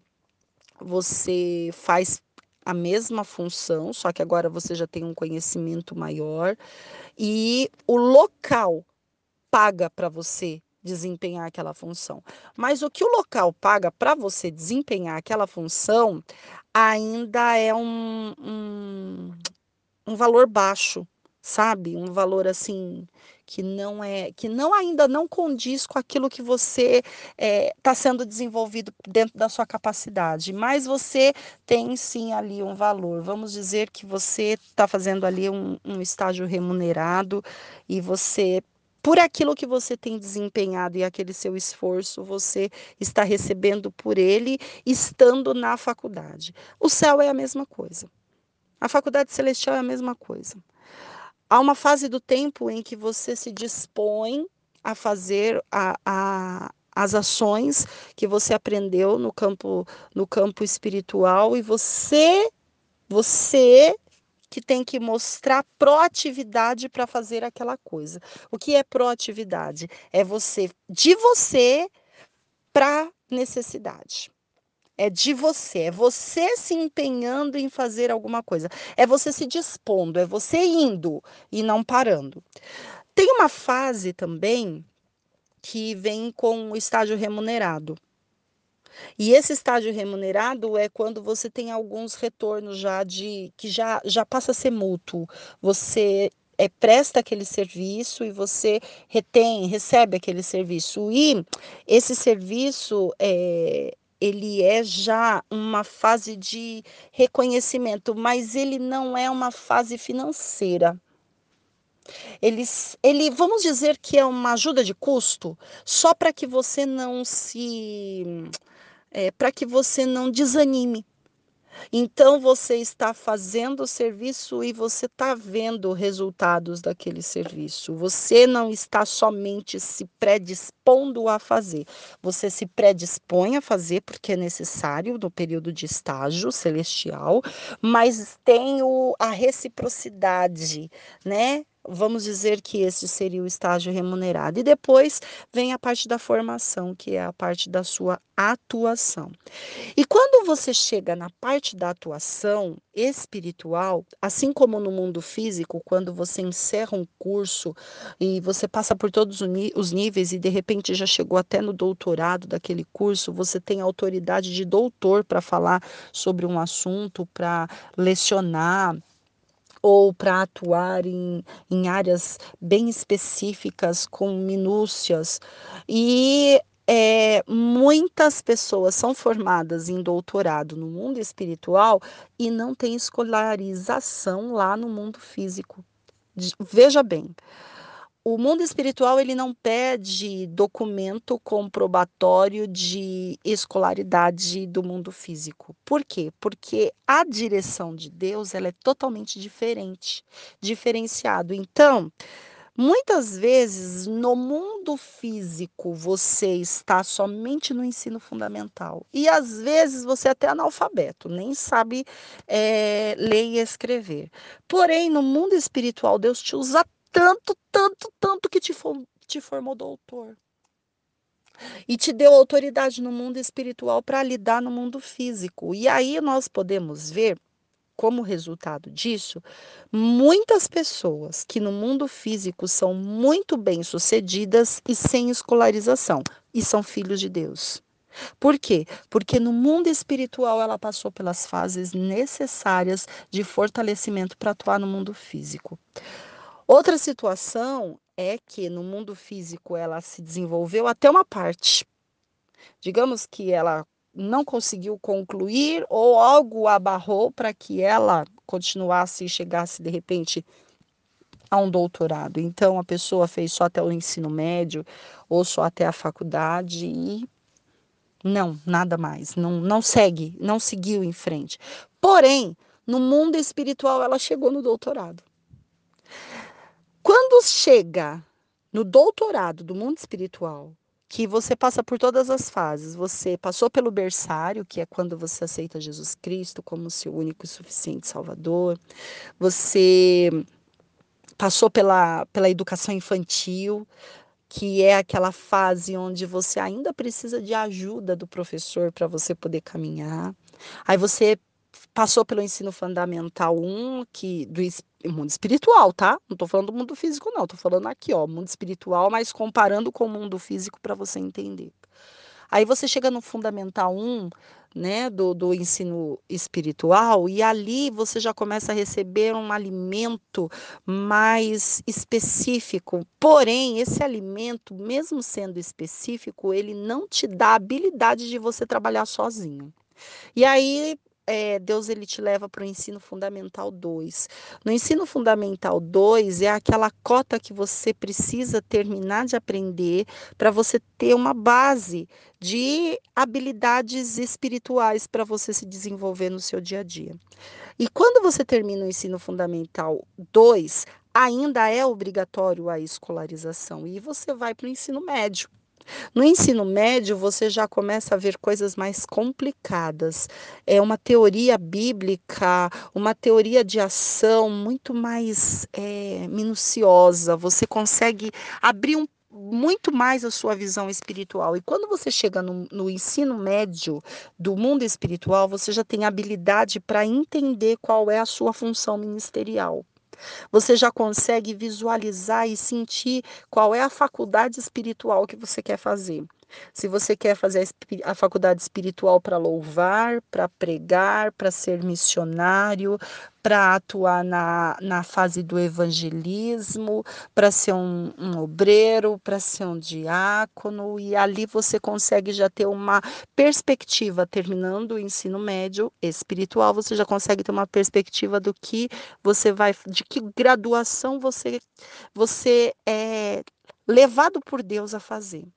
você faz a mesma função, só que agora você já tem um conhecimento maior e o local paga para você desempenhar aquela função. Mas o que o local paga para você desempenhar aquela função ainda é um, um, um valor baixo, sabe? Um valor assim que não é, que não ainda não condiz com aquilo que você está eh, é, sendo desenvolvido dentro da sua capacidade, mas você tem sim ali um valor. Vamos dizer que você está fazendo ali um, um estágio remunerado e você por aquilo que você tem desempenhado e aquele seu esforço, você está recebendo por ele, estando na faculdade. O céu é a mesma coisa. A faculdade celestial é a mesma coisa. Há uma fase do tempo em que você se dispõe a fazer a, a, as ações que você aprendeu no campo no campo espiritual e você você que tem que mostrar proatividade para fazer aquela coisa. O que é proatividade? É você de você para necessidade. É de você, é você se empenhando em fazer alguma coisa, é você se dispondo, é você indo e não parando. Tem uma fase também que vem com o estágio remunerado. E esse estágio remunerado é quando você tem alguns retornos já de que já, já passa a ser mútuo. Você é, presta aquele serviço e você retém, recebe aquele serviço. E esse serviço é, ele é já uma fase de reconhecimento, mas ele não é uma fase financeira. Ele, ele, vamos dizer que é uma ajuda de custo, só para que você não se, é, para que você não desanime, então você está fazendo o serviço e você está vendo resultados daquele serviço. Você não está somente se predispondo a fazer, você se predispõe a fazer porque é necessário no período de estágio celestial, mas tem o, a reciprocidade, né? Vamos dizer que esse seria o estágio remunerado. E depois vem a parte da formação, que é a parte da sua atuação. E quando você chega na parte da atuação espiritual, assim como no mundo físico, quando você encerra um curso e você passa por todos os níveis e de repente já chegou até no doutorado daquele curso, você tem autoridade de doutor para falar sobre um assunto, para lecionar ou para atuar em, em áreas bem específicas, com minúcias. E é, muitas pessoas são formadas em doutorado no mundo espiritual e não tem escolarização lá no mundo físico. Veja bem, o mundo espiritual ele não pede documento comprobatório de escolaridade do mundo físico. Por quê? Porque a direção de Deus ela é totalmente diferente, diferenciado. Então, muitas vezes no mundo físico você está somente no ensino fundamental e às vezes você é até analfabeto, nem sabe é, ler e escrever. Porém, no mundo espiritual Deus te usa tanto, tanto, tanto que te, te formou doutor. E te deu autoridade no mundo espiritual para lidar no mundo físico. E aí nós podemos ver, como resultado disso, muitas pessoas que no mundo físico são muito bem sucedidas e sem escolarização, e são filhos de Deus. Por quê? Porque no mundo espiritual ela passou pelas fases necessárias de fortalecimento para atuar no mundo físico. Outra situação é que no mundo físico ela se desenvolveu até uma parte. Digamos que ela não conseguiu concluir ou algo abarrou para que ela continuasse e chegasse de repente a um doutorado. Então a pessoa fez só até o ensino médio ou só até a faculdade e não, nada mais, não, não segue, não seguiu em frente. Porém, no mundo espiritual ela chegou no doutorado. Quando chega no doutorado do mundo espiritual, que você passa por todas as fases, você passou pelo berçário, que é quando você aceita Jesus Cristo como seu único e suficiente Salvador, você passou pela, pela educação infantil, que é aquela fase onde você ainda precisa de ajuda do professor para você poder caminhar. Aí você passou pelo ensino fundamental 1, que do mundo espiritual, tá? Não tô falando do mundo físico não, tô falando aqui, ó, mundo espiritual, mas comparando com o mundo físico para você entender. Aí você chega no fundamental 1, né, do, do ensino espiritual, e ali você já começa a receber um alimento mais específico. Porém, esse alimento, mesmo sendo específico, ele não te dá a habilidade de você trabalhar sozinho. E aí é, Deus ele te leva para o ensino fundamental 2. No ensino fundamental 2 é aquela cota que você precisa terminar de aprender para você ter uma base de habilidades espirituais para você se desenvolver no seu dia a dia. E quando você termina o ensino fundamental 2, ainda é obrigatório a escolarização e você vai para o ensino médio. No ensino médio, você já começa a ver coisas mais complicadas. É uma teoria bíblica, uma teoria de ação muito mais é, minuciosa. Você consegue abrir um muito mais a sua visão espiritual. E quando você chega no, no, ensino médio do mundo espiritual, você já tem habilidade para entender qual é a sua função ministerial. Você já consegue visualizar e sentir qual é a faculdade espiritual que você quer fazer. Se você quer fazer a, faculdade espiritual para louvar, para pregar, para ser missionário, para atuar na, na fase do evangelismo, para ser um, um obreiro, para ser um diácono, e ali você consegue já ter uma perspectiva, terminando o ensino médio espiritual, você já consegue ter uma perspectiva do que você vai, de que graduação você, você é levado por Deus a fazer.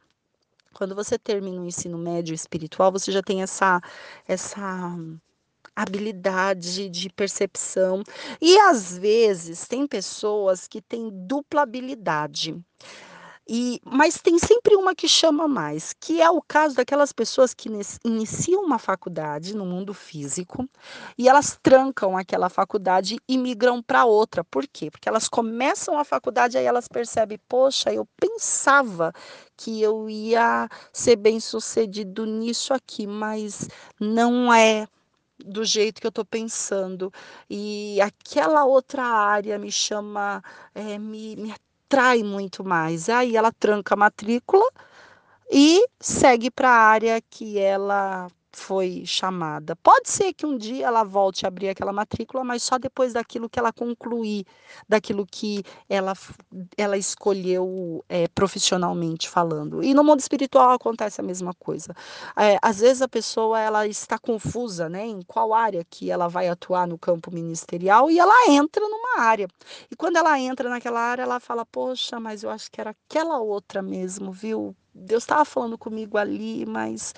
Quando você termina o ensino médio espiritual, você já tem essa essa habilidade de percepção. E às vezes tem pessoas que têm dupla habilidade. E, mas tem sempre uma que chama mais, que é o caso daquelas pessoas que iniciam uma faculdade no mundo físico e elas trancam aquela faculdade e migram para outra. Por quê? Porque elas começam a faculdade aí elas percebem, poxa, eu pensava que eu ia ser bem sucedido nisso aqui, mas não é do jeito que eu estou pensando. E aquela outra área me chama, é, me, me atrai muito mais. Aí ela tranca a matrícula e segue para a área que ela foi chamada. Pode ser que um dia ela volte a abrir aquela matrícula, mas só depois daquilo que ela concluir, daquilo que ela, ela escolheu é, profissionalmente falando. E no mundo espiritual acontece a mesma coisa. É, às vezes a pessoa ela está confusa, né, em qual área que ela vai atuar no campo ministerial e ela entra numa área. E quando ela entra naquela área, ela fala: poxa, mas eu acho que era aquela outra mesmo, viu? Deus estava falando comigo ali, mas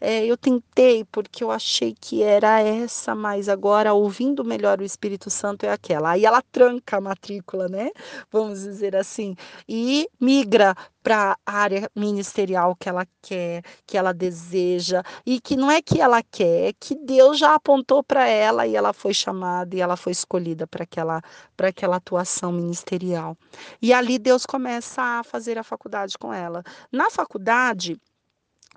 é, eu tentei porque eu achei que era essa, mas agora ouvindo melhor o Espírito Santo é aquela. Aí ela tranca a matrícula, né? Vamos dizer assim, e migra para a área ministerial que ela quer, que ela deseja, e que não é que ela quer, é que Deus já apontou para ela e ela foi chamada e ela foi escolhida para aquela, aquela atuação ministerial. E ali Deus começa a fazer a faculdade com ela. Na faculdade,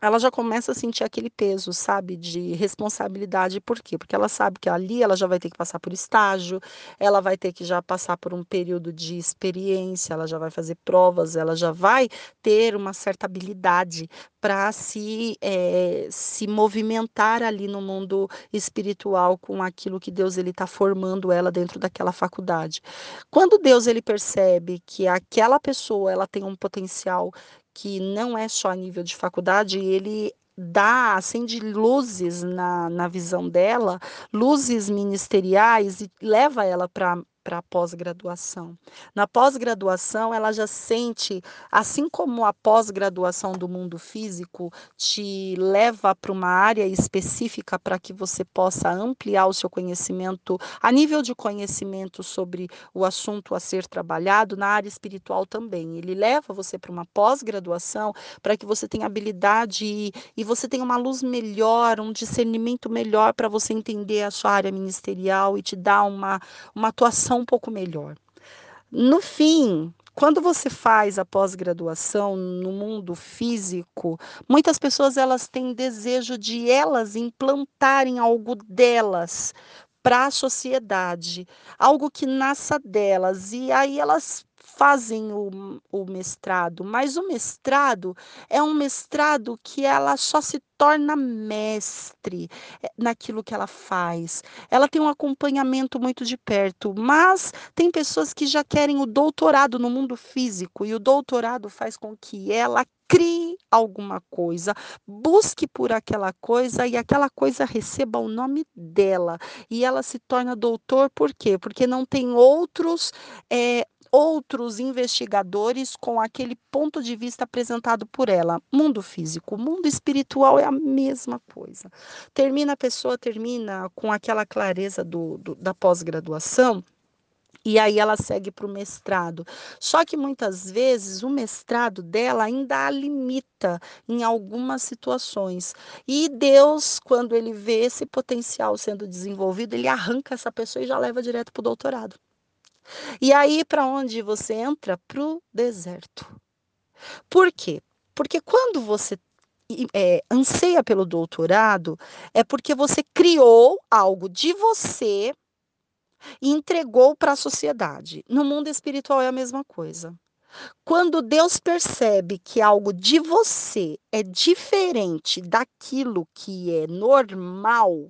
ela já começa a sentir aquele peso, sabe, de responsabilidade. Por quê? Porque ela sabe que ali ela já vai ter que passar por estágio, ela vai ter que já passar por um período de experiência, ela já vai fazer provas, ela já vai ter uma certa habilidade para se, é, se movimentar ali no mundo espiritual com aquilo que Deus ele está formando ela dentro daquela faculdade. Quando Deus ele percebe que aquela pessoa ela tem um potencial que não é só a nível de faculdade, ele dá, acende luzes na, na visão dela, luzes ministeriais e leva ela para para a pós-graduação. Na pós-graduação, ela já sente, assim como a pós-graduação do mundo físico te leva para uma área específica para que você possa ampliar o seu conhecimento, a nível de conhecimento sobre o assunto a ser trabalhado, na área espiritual também. Ele leva você para uma pós-graduação para que você tenha habilidade e, e você tenha uma luz melhor, um discernimento melhor para você entender a sua área ministerial e te dar uma, uma atuação um pouco melhor. No fim, quando você faz a pós-graduação no mundo físico, muitas pessoas elas têm desejo de elas implantarem algo delas para a sociedade, algo que nasça delas, e aí elas fazem o, o mestrado, mas o mestrado é um mestrado que ela só se torna mestre eh, naquilo que ela faz. Ela tem um acompanhamento muito de perto, mas tem pessoas que já querem o doutorado no mundo físico e o doutorado faz com que ela crie alguma coisa, busque por aquela coisa e aquela coisa receba o nome dela. E ela se torna doutor, por quê? Porque não tem outros é, outros investigadores com aquele ponto de vista apresentado por ela. Mundo físico, mundo espiritual é a mesma coisa. Termina a pessoa, termina com aquela clareza do, do da pós-graduação. E aí ela segue para o mestrado. Só que muitas vezes o mestrado dela ainda a limita em algumas situações. E Deus, quando ele vê esse potencial sendo desenvolvido, ele arranca essa pessoa e já leva direto para o doutorado. E aí, para onde você entra? Para o deserto. Por quê? Porque quando você é, anseia pelo doutorado, é porque você criou algo de você e entregou para a sociedade. No mundo espiritual é a mesma coisa. Quando Deus percebe que algo de você é diferente daquilo que é normal,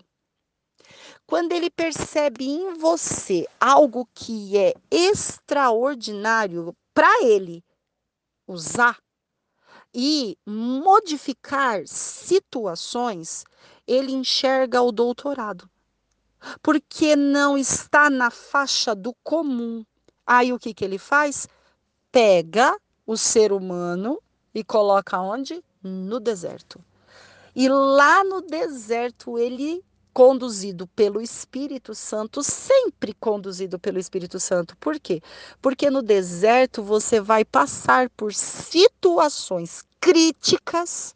quando ele percebe em você algo que é extraordinário para ele usar e modificar situações, ele enxerga o doutorado. Porque não está na faixa do comum. Aí o que, que ele faz? Pega o ser humano e coloca onde? No deserto. E lá no deserto ele conduzido pelo Espírito Santo, sempre conduzido pelo Espírito Santo. Por quê? Porque no deserto você vai passar por situações críticas,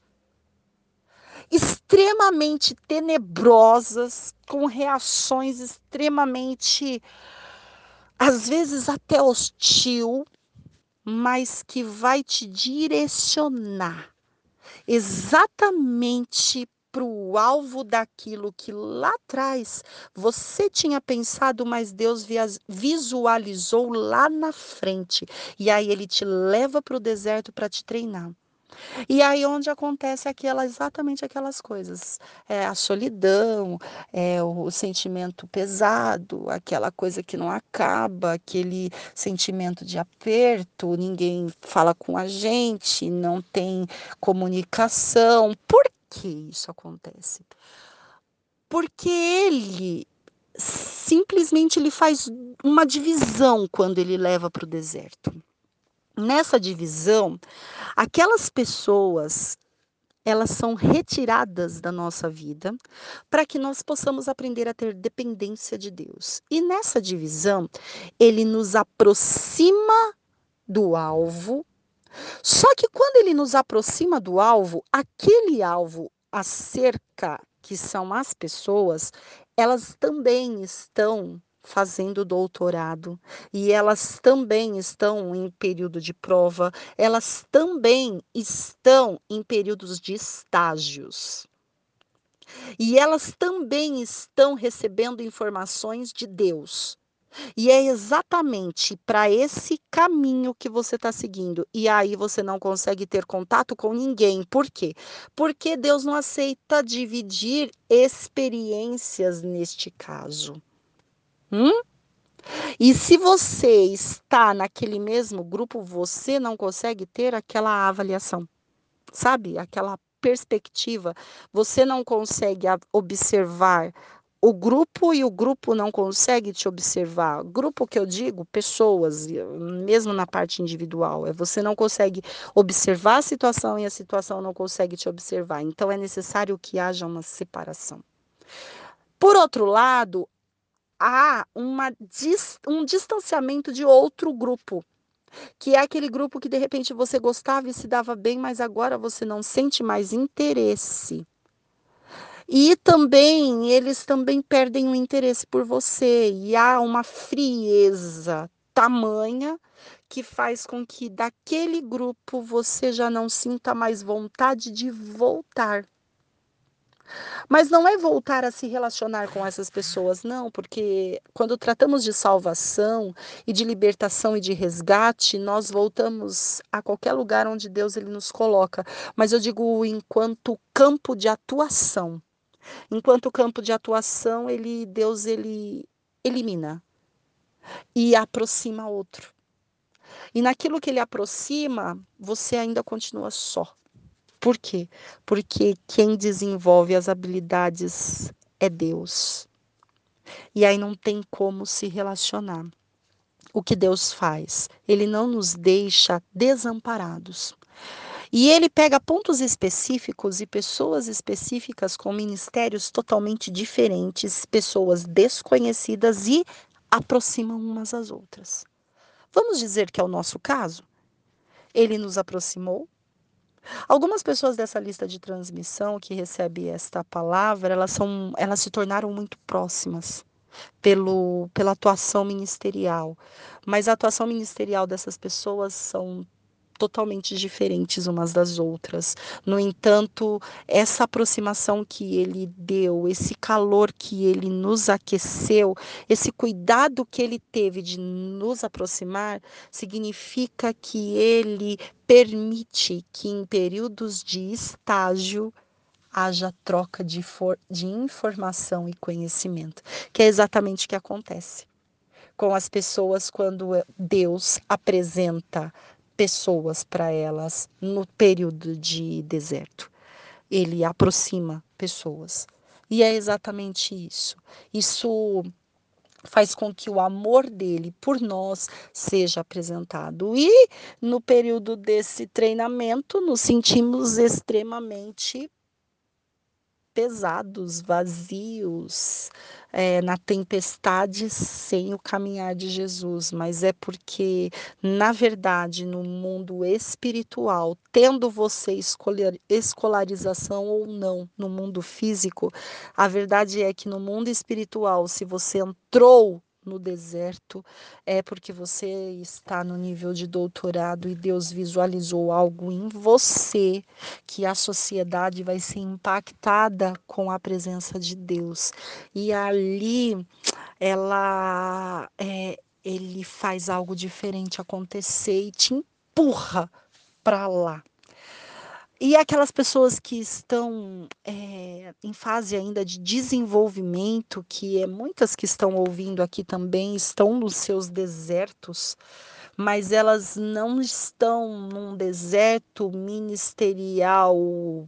extremamente tenebrosas, com reações extremamente, às vezes até hostil, mas que vai te direcionar exatamente para o alvo daquilo que lá atrás você tinha pensado, mas Deus visualizou lá na frente. E aí ele te leva para o deserto para te treinar. E aí onde acontece aquela, exatamente aquelas coisas. É a solidão, é o sentimento pesado, aquela coisa que não acaba, aquele sentimento de aperto, ninguém fala com a gente, não tem comunicação. Por que isso acontece? Porque ele simplesmente ele faz uma divisão quando ele leva para o deserto. Nessa divisão, aquelas pessoas elas são retiradas da nossa vida para que nós possamos aprender a ter dependência de Deus. E nessa divisão, ele nos aproxima do alvo. Só que quando ele nos aproxima do alvo, aquele alvo acerca que são as pessoas, elas também estão fazendo doutorado e elas também estão em período de prova, elas também estão em períodos de estágios. E elas também estão recebendo informações de Deus. E é exatamente para esse caminho que você está seguindo. E aí você não consegue ter contato com ninguém. Por quê? Porque Deus não aceita dividir experiências neste caso. Hum? E se você está naquele mesmo grupo, você não consegue ter aquela avaliação, sabe? Aquela perspectiva. Você não consegue observar o grupo e o grupo não consegue te observar. Grupo que eu digo, pessoas, mesmo na parte individual, é você não consegue observar a situação e a situação não consegue te observar. Então é necessário que haja uma separação. Por outro lado, há uma, um distanciamento de outro grupo que é aquele grupo que de repente você gostava e se dava bem, mas agora você não sente mais interesse. E também eles também perdem o interesse por você e há uma frieza tamanha que faz com que daquele grupo você já não sinta mais vontade de voltar. Mas não é voltar a se relacionar com essas pessoas, não, porque quando tratamos de salvação e de libertação e de resgate, nós voltamos a qualquer lugar onde Deus ele nos coloca. Mas eu digo enquanto campo de atuação. Enquanto campo de atuação, ele Deus ele elimina e aproxima outro. E naquilo que ele aproxima, você ainda continua só. Por quê? Porque quem desenvolve as habilidades é Deus. E aí não tem como se relacionar. O que Deus faz? Ele não nos deixa desamparados. E ele pega pontos específicos e pessoas específicas com ministérios totalmente diferentes, pessoas desconhecidas e aproximam umas às outras. Vamos dizer que é o nosso caso? Ele nos aproximou. Algumas pessoas dessa lista de transmissão que recebe esta palavra, elas são, elas se tornaram muito próximas pelo, pela atuação ministerial. Mas a atuação ministerial dessas pessoas são totalmente diferentes umas das outras. No entanto, essa aproximação que ele deu, esse calor que ele nos aqueceu, esse cuidado que ele teve de nos aproximar, significa que ele permite que em períodos de estágio haja troca de, de informação e conhecimento, que é exatamente o que acontece com as pessoas quando Deus apresenta pessoas para elas no período de deserto. Ele aproxima pessoas. E é exatamente isso. Isso faz com que o amor dele por nós seja apresentado. E no período desse treinamento, nos sentimos extremamente pesados, vazios, é, na tempestade sem o caminhar de Jesus, mas é porque, na verdade, no mundo espiritual, tendo você escolarização ou não no mundo físico, a verdade é que no mundo espiritual, se você entrou no deserto, é porque você está no nível de doutorado e Deus visualizou algo em você que a sociedade vai ser impactada com a presença de Deus. E ali ela é, ele faz algo diferente acontecer e te empurra para lá. E aquelas pessoas que estão é, em fase ainda de desenvolvimento, que é muitas que estão ouvindo aqui também estão nos seus desertos, mas elas não estão num deserto ministerial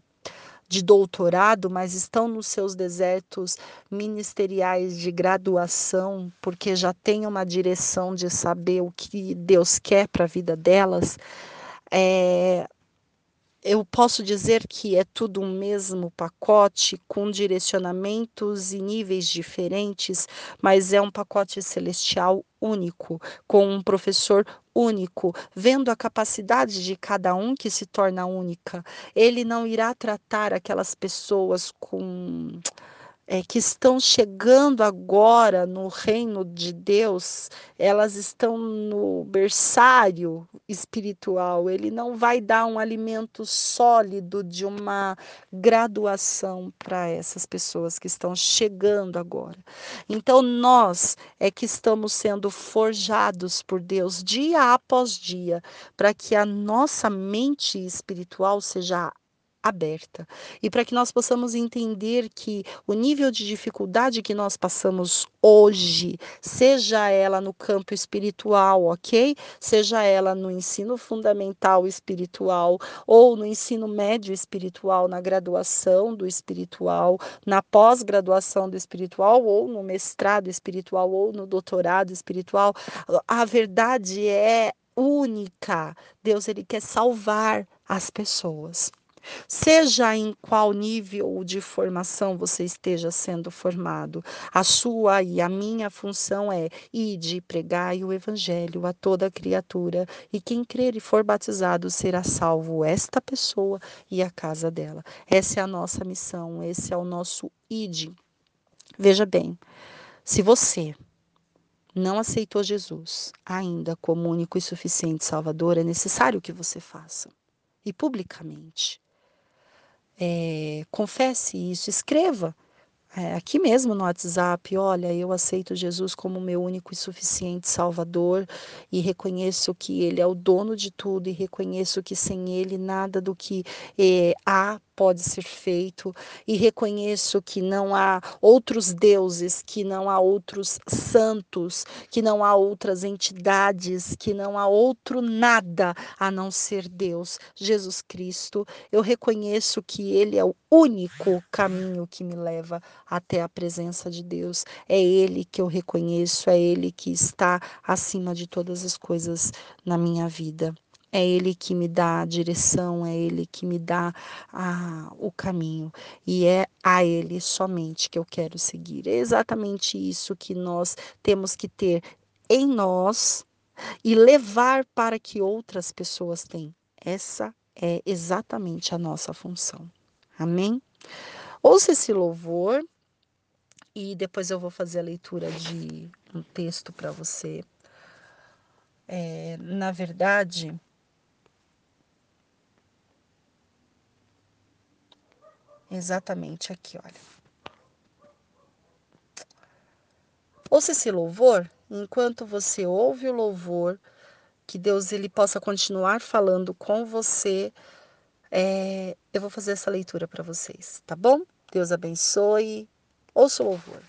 de doutorado, mas estão nos seus desertos ministeriais de graduação, porque já têm uma direção de saber o que Deus quer para a vida delas. É, eu posso dizer que é tudo um mesmo pacote com direcionamentos e níveis diferentes, mas é um pacote celestial único, com um professor único, vendo a capacidade de cada um que se torna única. Ele não irá tratar aquelas pessoas com é, que estão chegando agora no reino de Deus, elas estão no berçário espiritual. Ele não vai dar um alimento sólido de uma graduação para essas pessoas que estão chegando agora. Então, nós é que estamos sendo forjados por Deus dia após dia, para que a nossa mente espiritual seja aberta. E para que nós possamos entender que o nível de dificuldade que nós passamos hoje, seja ela no campo espiritual, ok? Seja ela no ensino fundamental espiritual, ou no ensino médio espiritual, na graduação do espiritual, na pós-graduação do espiritual, ou no mestrado espiritual, ou no doutorado espiritual, a verdade é única. Deus ele quer salvar as pessoas. Seja em qual nível de formação você esteja sendo formado, a sua e a minha função é ir de pregar o evangelho a toda criatura, e quem crer e for batizado será salvo esta pessoa e a casa dela. Essa é a nossa missão, esse é o nosso id. Veja bem, se você não aceitou Jesus ainda como único e suficiente Salvador, é necessário que você faça. E publicamente é, confesse isso, escreva é, aqui mesmo no WhatsApp, olha, eu aceito Jesus como meu único e suficiente Salvador e reconheço que Ele é o dono de tudo e reconheço que sem Ele nada do que é, há pode ser feito e reconheço que não há outros deuses, que não há outros santos, que não há outras entidades, que não há outro nada a não ser Deus, Jesus Cristo. Eu reconheço que Ele é o único caminho que me leva até a presença de Deus. É Ele que eu reconheço, é Ele que está acima de todas as coisas na minha vida. É Ele que me dá a direção, é Ele que me dá a, o caminho. E é a Ele somente que eu quero seguir. É exatamente isso que nós temos que ter em nós e levar para que outras pessoas tenham. Essa é exatamente a nossa função. Amém? Ouça esse louvor e depois eu vou fazer a leitura de um texto para você. É, na verdade, Exatamente aqui, olha. Ouça esse louvor, enquanto você ouve o louvor, que Deus ele possa continuar falando com você. É, eu vou fazer essa leitura para vocês, tá bom? Deus abençoe. Ouça o louvor.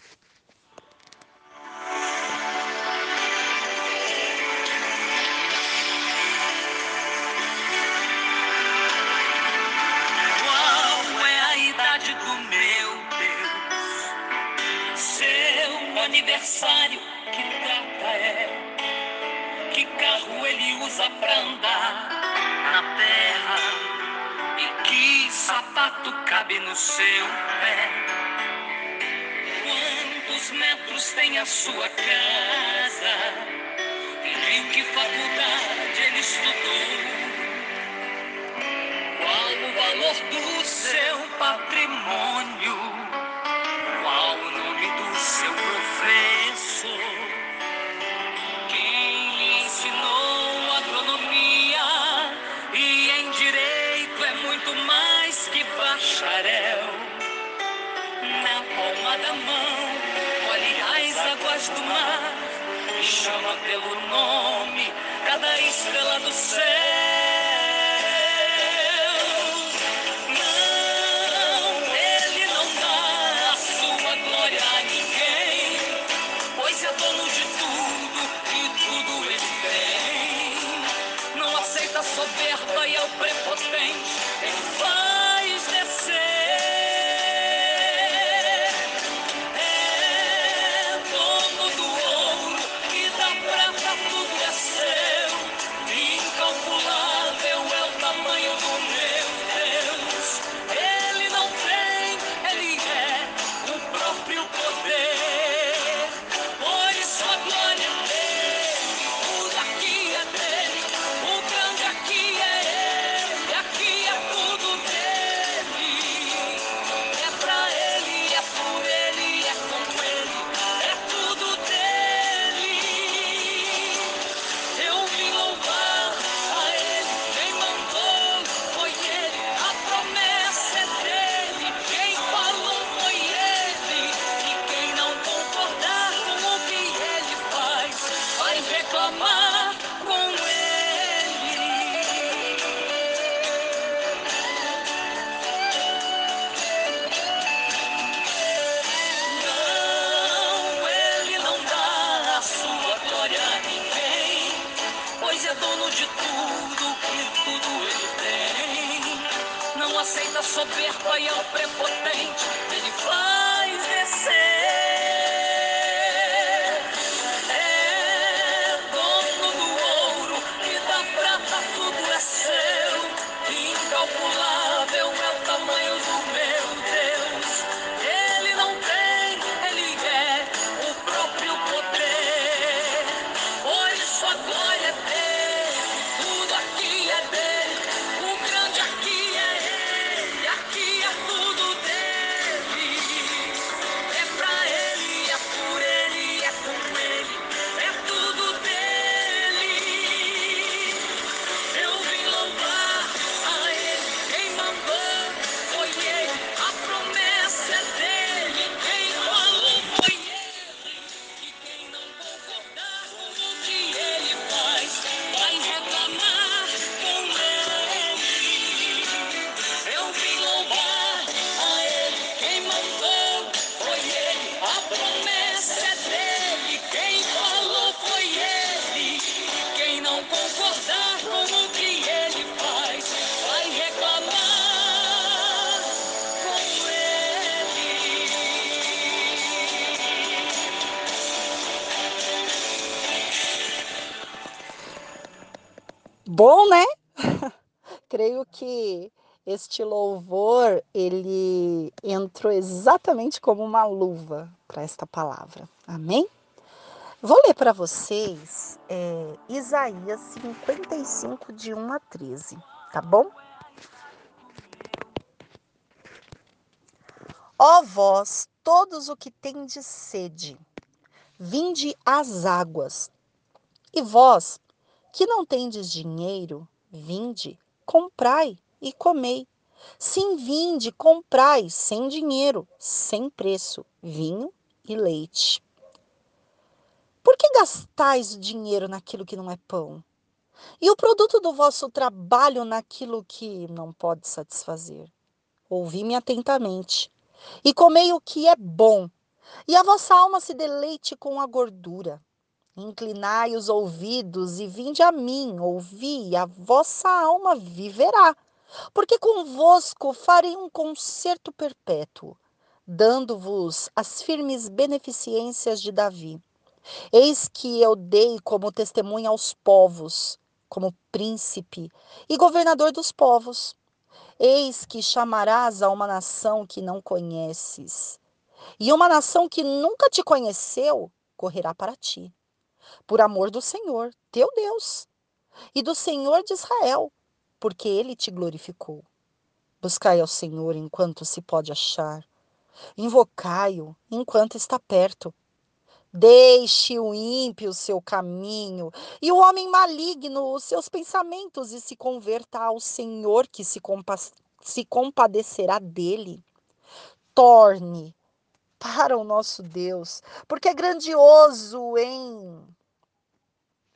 aniversário, que data é? Que carro ele usa pra andar na terra? E que sapato cabe no seu pé? Quantos metros tem a sua casa? E em que faculdade ele estudou? Qual o valor do seu patrimônio? bacharel. do mar e chama pelo nome cada estrela do céu. Não, ele não dá a sua glória a ninguém, pois é dono de tudo e tudo ele tem. Não aceita a soberba e é o prepotente. Ele fala Bom, né? Creio que este louvor ele entrou exatamente como uma luva para esta palavra. Amém? Vou ler para vocês é, Isaías 55, de 1 a 13, tá bom? Ó vós, todos o que tendes sede, vinde às águas, e vós, que não tendes dinheiro, vinde, comprai e comei. Sim, vinde, comprai, sem dinheiro, sem preço, vinho e leite. Por que gastais dinheiro naquilo que não é pão? E o produto do vosso trabalho naquilo que não pode satisfazer? Ouvi-me atentamente, e comei o que é bom, e a vossa alma se deleite com a gordura. Inclinai os ouvidos e vinde a mim, ouvi, a vossa alma viverá. Porque convosco farei um concerto perpétuo, dando-vos as firmes beneficências de Davi. Eis que eu dei como testemunha aos povos, como príncipe e governador dos povos. Eis que chamarás a uma nação que não conheces, e uma nação que nunca te conheceu correrá para ti por amor do Senhor, teu Deus, e do Senhor de Israel, porque ele te glorificou. Buscai ao Senhor enquanto se pode achar, invocai-o enquanto está perto. Deixe o ímpio o seu caminho e o homem maligno os seus pensamentos e se converta ao Senhor que se, compa se compadecerá dele. Torne para o nosso Deus, porque é grandioso em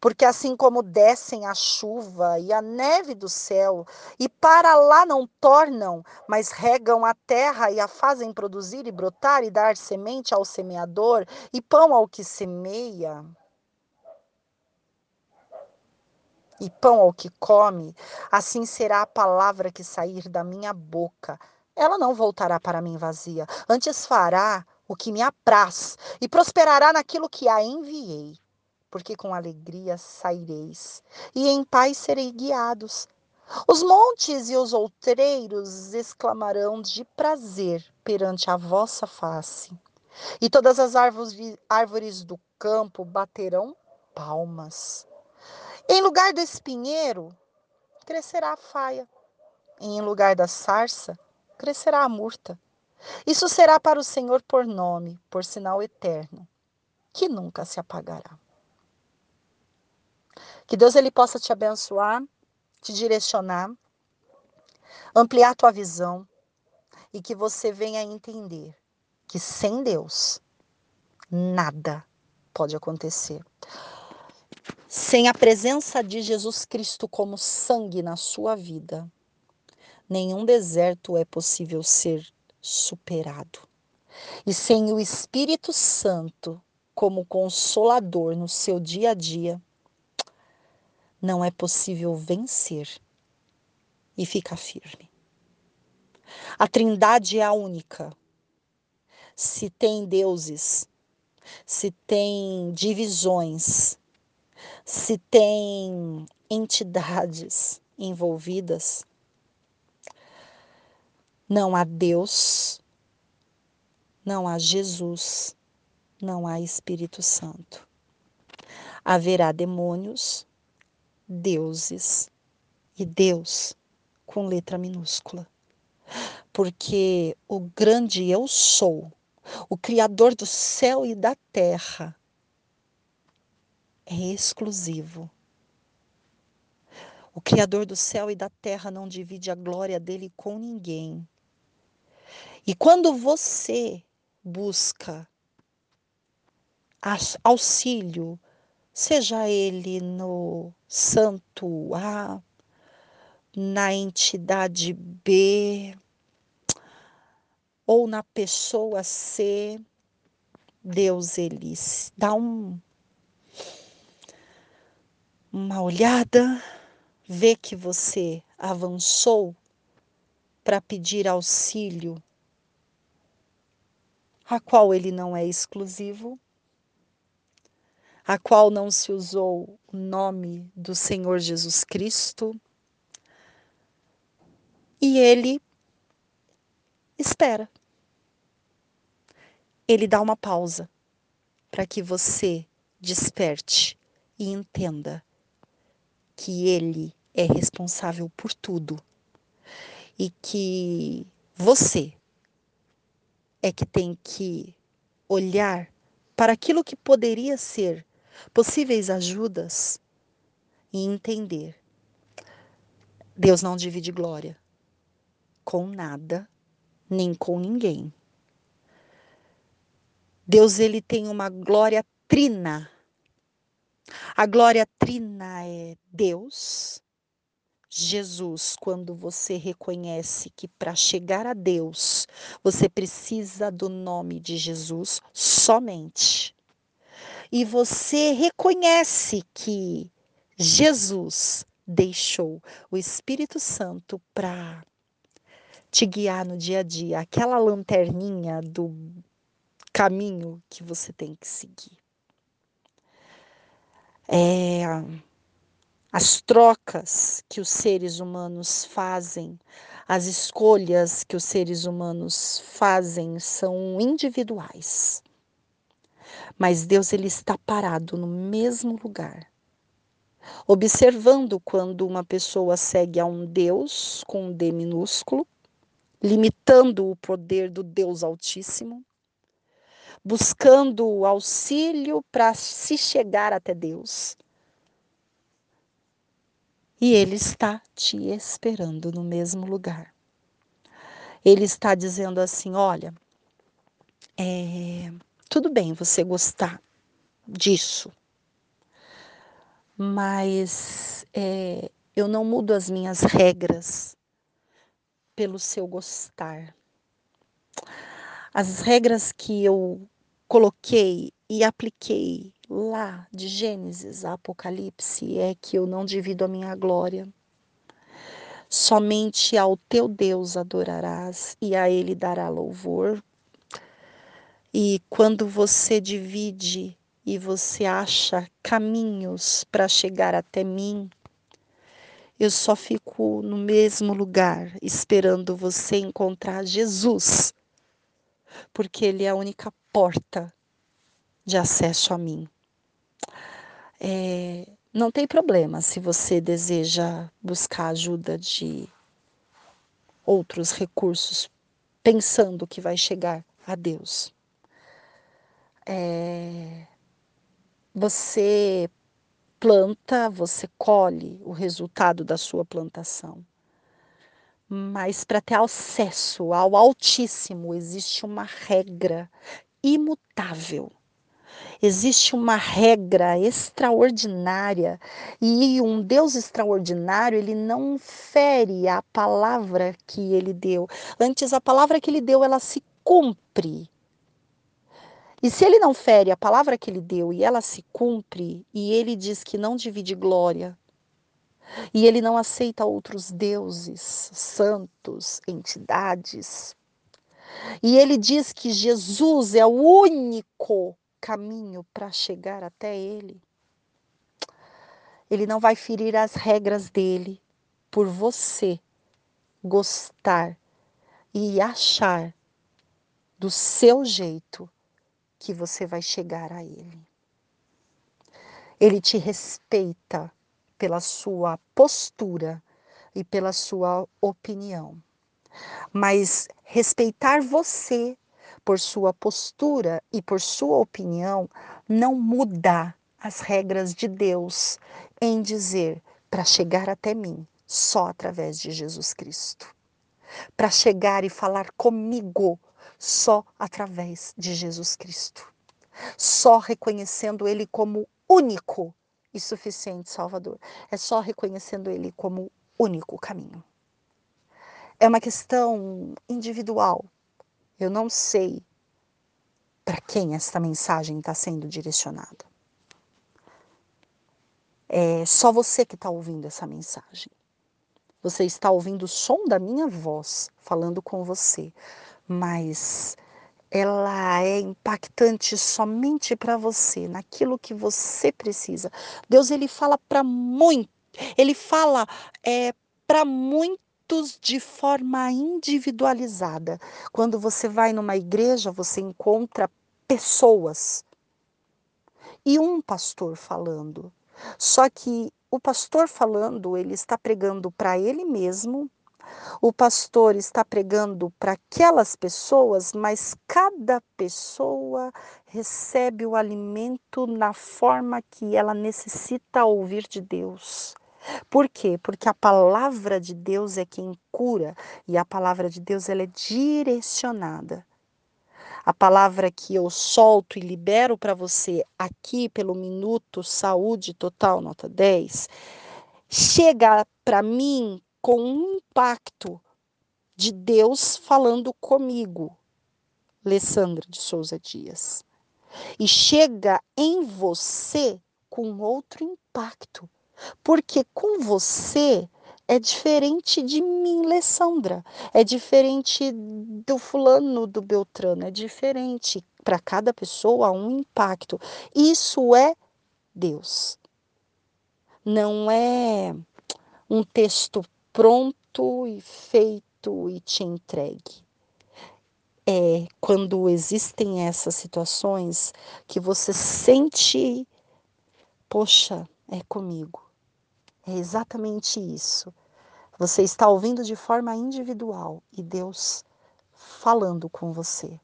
Porque assim como descem a chuva e a neve do céu, e para lá não tornam, mas regam a terra e a fazem produzir e brotar e dar semente ao semeador e pão ao que semeia, e pão ao que come, assim será a palavra que sair da minha boca. Ela não voltará para mim vazia, antes fará o que me apraz e prosperará naquilo que a enviei porque com alegria saireis, e em paz serei guiados. Os montes e os outreiros exclamarão de prazer perante a vossa face, e todas as árvores, do campo baterão palmas. Em lugar do espinheiro, crescerá a faia, e em lugar da sarça, crescerá a murta. Isso será para o Senhor por nome, por sinal eterno, que nunca se apagará. Que Deus ele possa te abençoar, te direcionar, ampliar tua visão e que você venha entender que sem Deus nada pode acontecer. Sem a presença de Jesus Cristo como sangue na sua vida, nenhum deserto é possível ser superado. E sem o Espírito Santo como consolador no seu dia a dia, não é possível vencer e ficar firme. A Trindade é a única. Se tem deuses, se tem divisões, se tem entidades envolvidas, não há Deus, não há Jesus, não há Espírito Santo. Haverá demônios, deuses e Deus com letra minúscula. Porque o grande eu sou, o Criador do céu e da terra, é exclusivo. O Criador do céu e da terra não divide a glória dele com ninguém. E quando você busca auxílio, seja ele no santo A, na entidade B ou na pessoa C, Deus ele dá um uma olhada, vê que você avançou para pedir auxílio, a qual ele não é exclusivo, a qual não se usou o nome do Senhor Jesus Cristo, e ele espera. Ele dá uma pausa para que você desperte e entenda que ele é responsável por tudo e que você é que tem que olhar para aquilo que poderia ser possíveis ajudas e entender. Deus não divide glória com nada, nem com ninguém. Deus ele tem uma glória trina a glória trina é Deus, Jesus, quando você reconhece que para chegar a Deus você precisa do nome de Jesus somente. E você reconhece que Jesus deixou o Espírito Santo para te guiar no dia a dia, aquela lanterninha do caminho que você tem que seguir é, as trocas que os seres humanos fazem, as escolhas que os seres humanos fazem são individuais. Mas Deus ele está parado no mesmo lugar, observando quando uma pessoa segue a um Deus com um D minúsculo, limitando o poder do Deus Altíssimo, buscando auxílio para se chegar até Deus. E Ele está te esperando no mesmo lugar. Ele está dizendo assim: olha, é, tudo bem você gostar disso, mas é, eu não mudo as minhas regras pelo seu gostar. As regras que eu coloquei e apliquei lá de Gênesis a Apocalipse é que eu não divido a minha glória. Somente ao teu Deus adorarás e a ele dará louvor. E quando você divide e você acha caminhos para chegar até mim, eu só fico no mesmo lugar esperando você encontrar Jesus, porque Ele é a única porta de acesso a mim. É, não tem problema se você deseja buscar ajuda de outros recursos, pensando que vai chegar a Deus. É, você planta, você colhe o resultado da sua plantação. Mas para ter acesso ao Altíssimo existe uma regra imutável Existe uma regra extraordinária e um Deus extraordinário, ele não fere a palavra que ele deu. Antes, a palavra que ele deu, ela se cumpre. E se ele não fere a palavra que ele deu e ela se cumpre, e ele diz que não divide glória, e ele não aceita outros deuses, santos, entidades, e ele diz que Jesus é o único caminho para chegar até ele. Ele não vai ferir as regras dele por você gostar e achar do seu jeito que você vai chegar a ele. Ele te respeita pela sua postura e pela sua opinião. Mas respeitar você por sua postura e por sua opinião, não muda as regras de Deus em dizer para chegar até mim só através de Jesus Cristo. Para chegar e falar comigo só através de Jesus Cristo. Só reconhecendo Ele como único e suficiente Salvador. É só reconhecendo Ele como único caminho. É uma questão individual, eu não sei para quem esta mensagem está sendo direcionada. É só você que está ouvindo essa mensagem. Você está ouvindo o som da minha voz falando com você, mas ela é impactante somente para você, naquilo que você precisa. Deus ele fala para muito, ele fala é, para muito de forma individualizada. Quando você vai numa igreja, você encontra pessoas e um pastor falando. Só que o pastor falando, ele está pregando para ele mesmo, o pastor está pregando para aquelas pessoas, mas cada pessoa recebe o alimento na forma que ela necessita ouvir de Deus. Por quê? Porque a palavra de Deus é quem cura e a palavra de Deus ela é direcionada. A palavra que eu solto e libero para você aqui pelo minuto Saúde Total Nota 10 chega para mim com um impacto de Deus falando comigo, Alessandra de Souza Dias. E chega em você com outro impacto porque com você é diferente de mim, Alessandra. É diferente do fulano, do Beltrano. É diferente. Para cada pessoa, um impacto. Isso é Deus. Não é um texto pronto e feito e te entregue. É quando existem essas situações que você sente, poxa, é comigo. É exatamente isso. Você está ouvindo de forma individual e Deus falando com você.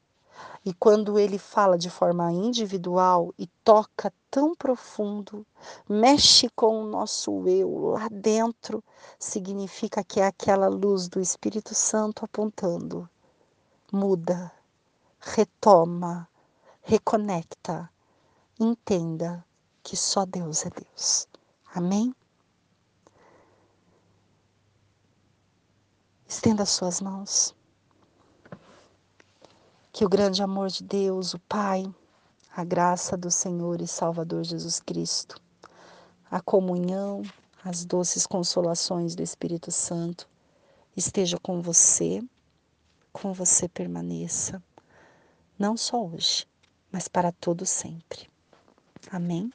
E quando ele fala de forma individual e toca tão profundo, mexe com o nosso eu lá dentro, significa que é aquela luz do Espírito Santo apontando. Muda, retoma, reconecta, entenda que só Deus é Deus. Amém? Estenda suas mãos. Que o grande amor de Deus, o Pai, a graça do Senhor e Salvador Jesus Cristo, a comunhão, as doces consolações do Espírito Santo esteja com você, com você permaneça, não só hoje, mas para todo sempre. Amém.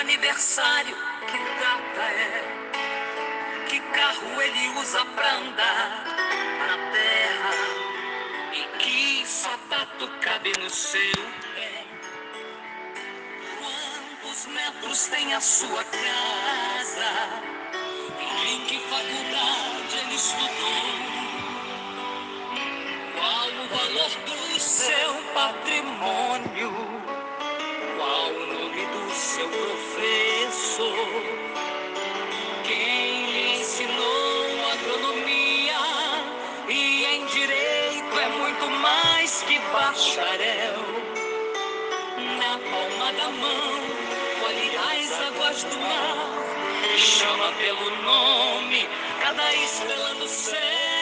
aniversário, é? Que carro ele usa pra andar na terra? E que sapato cabe no seu pé? Quantos metros tem a sua casa? E em que faculdade ele estudou? Qual o valor do seu patrimônio? seu professor. Quem lhe ensinou agronomia e em direito é muito mais que bacharel. Na palma da mão, colhe as águas do mar, chama pelo nome cada estrela do céu.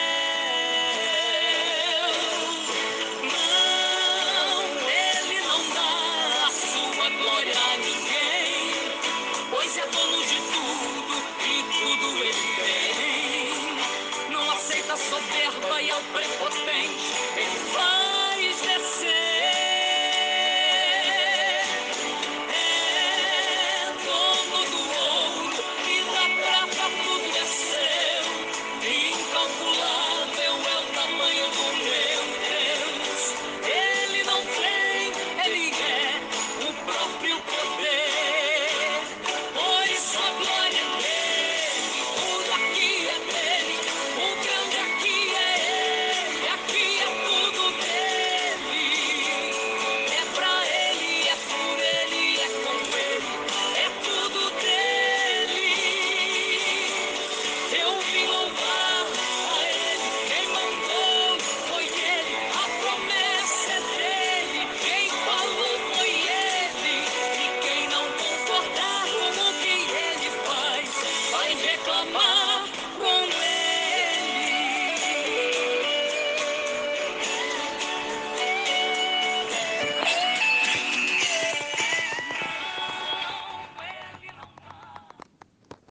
Não aceita soberba e ao prepotente,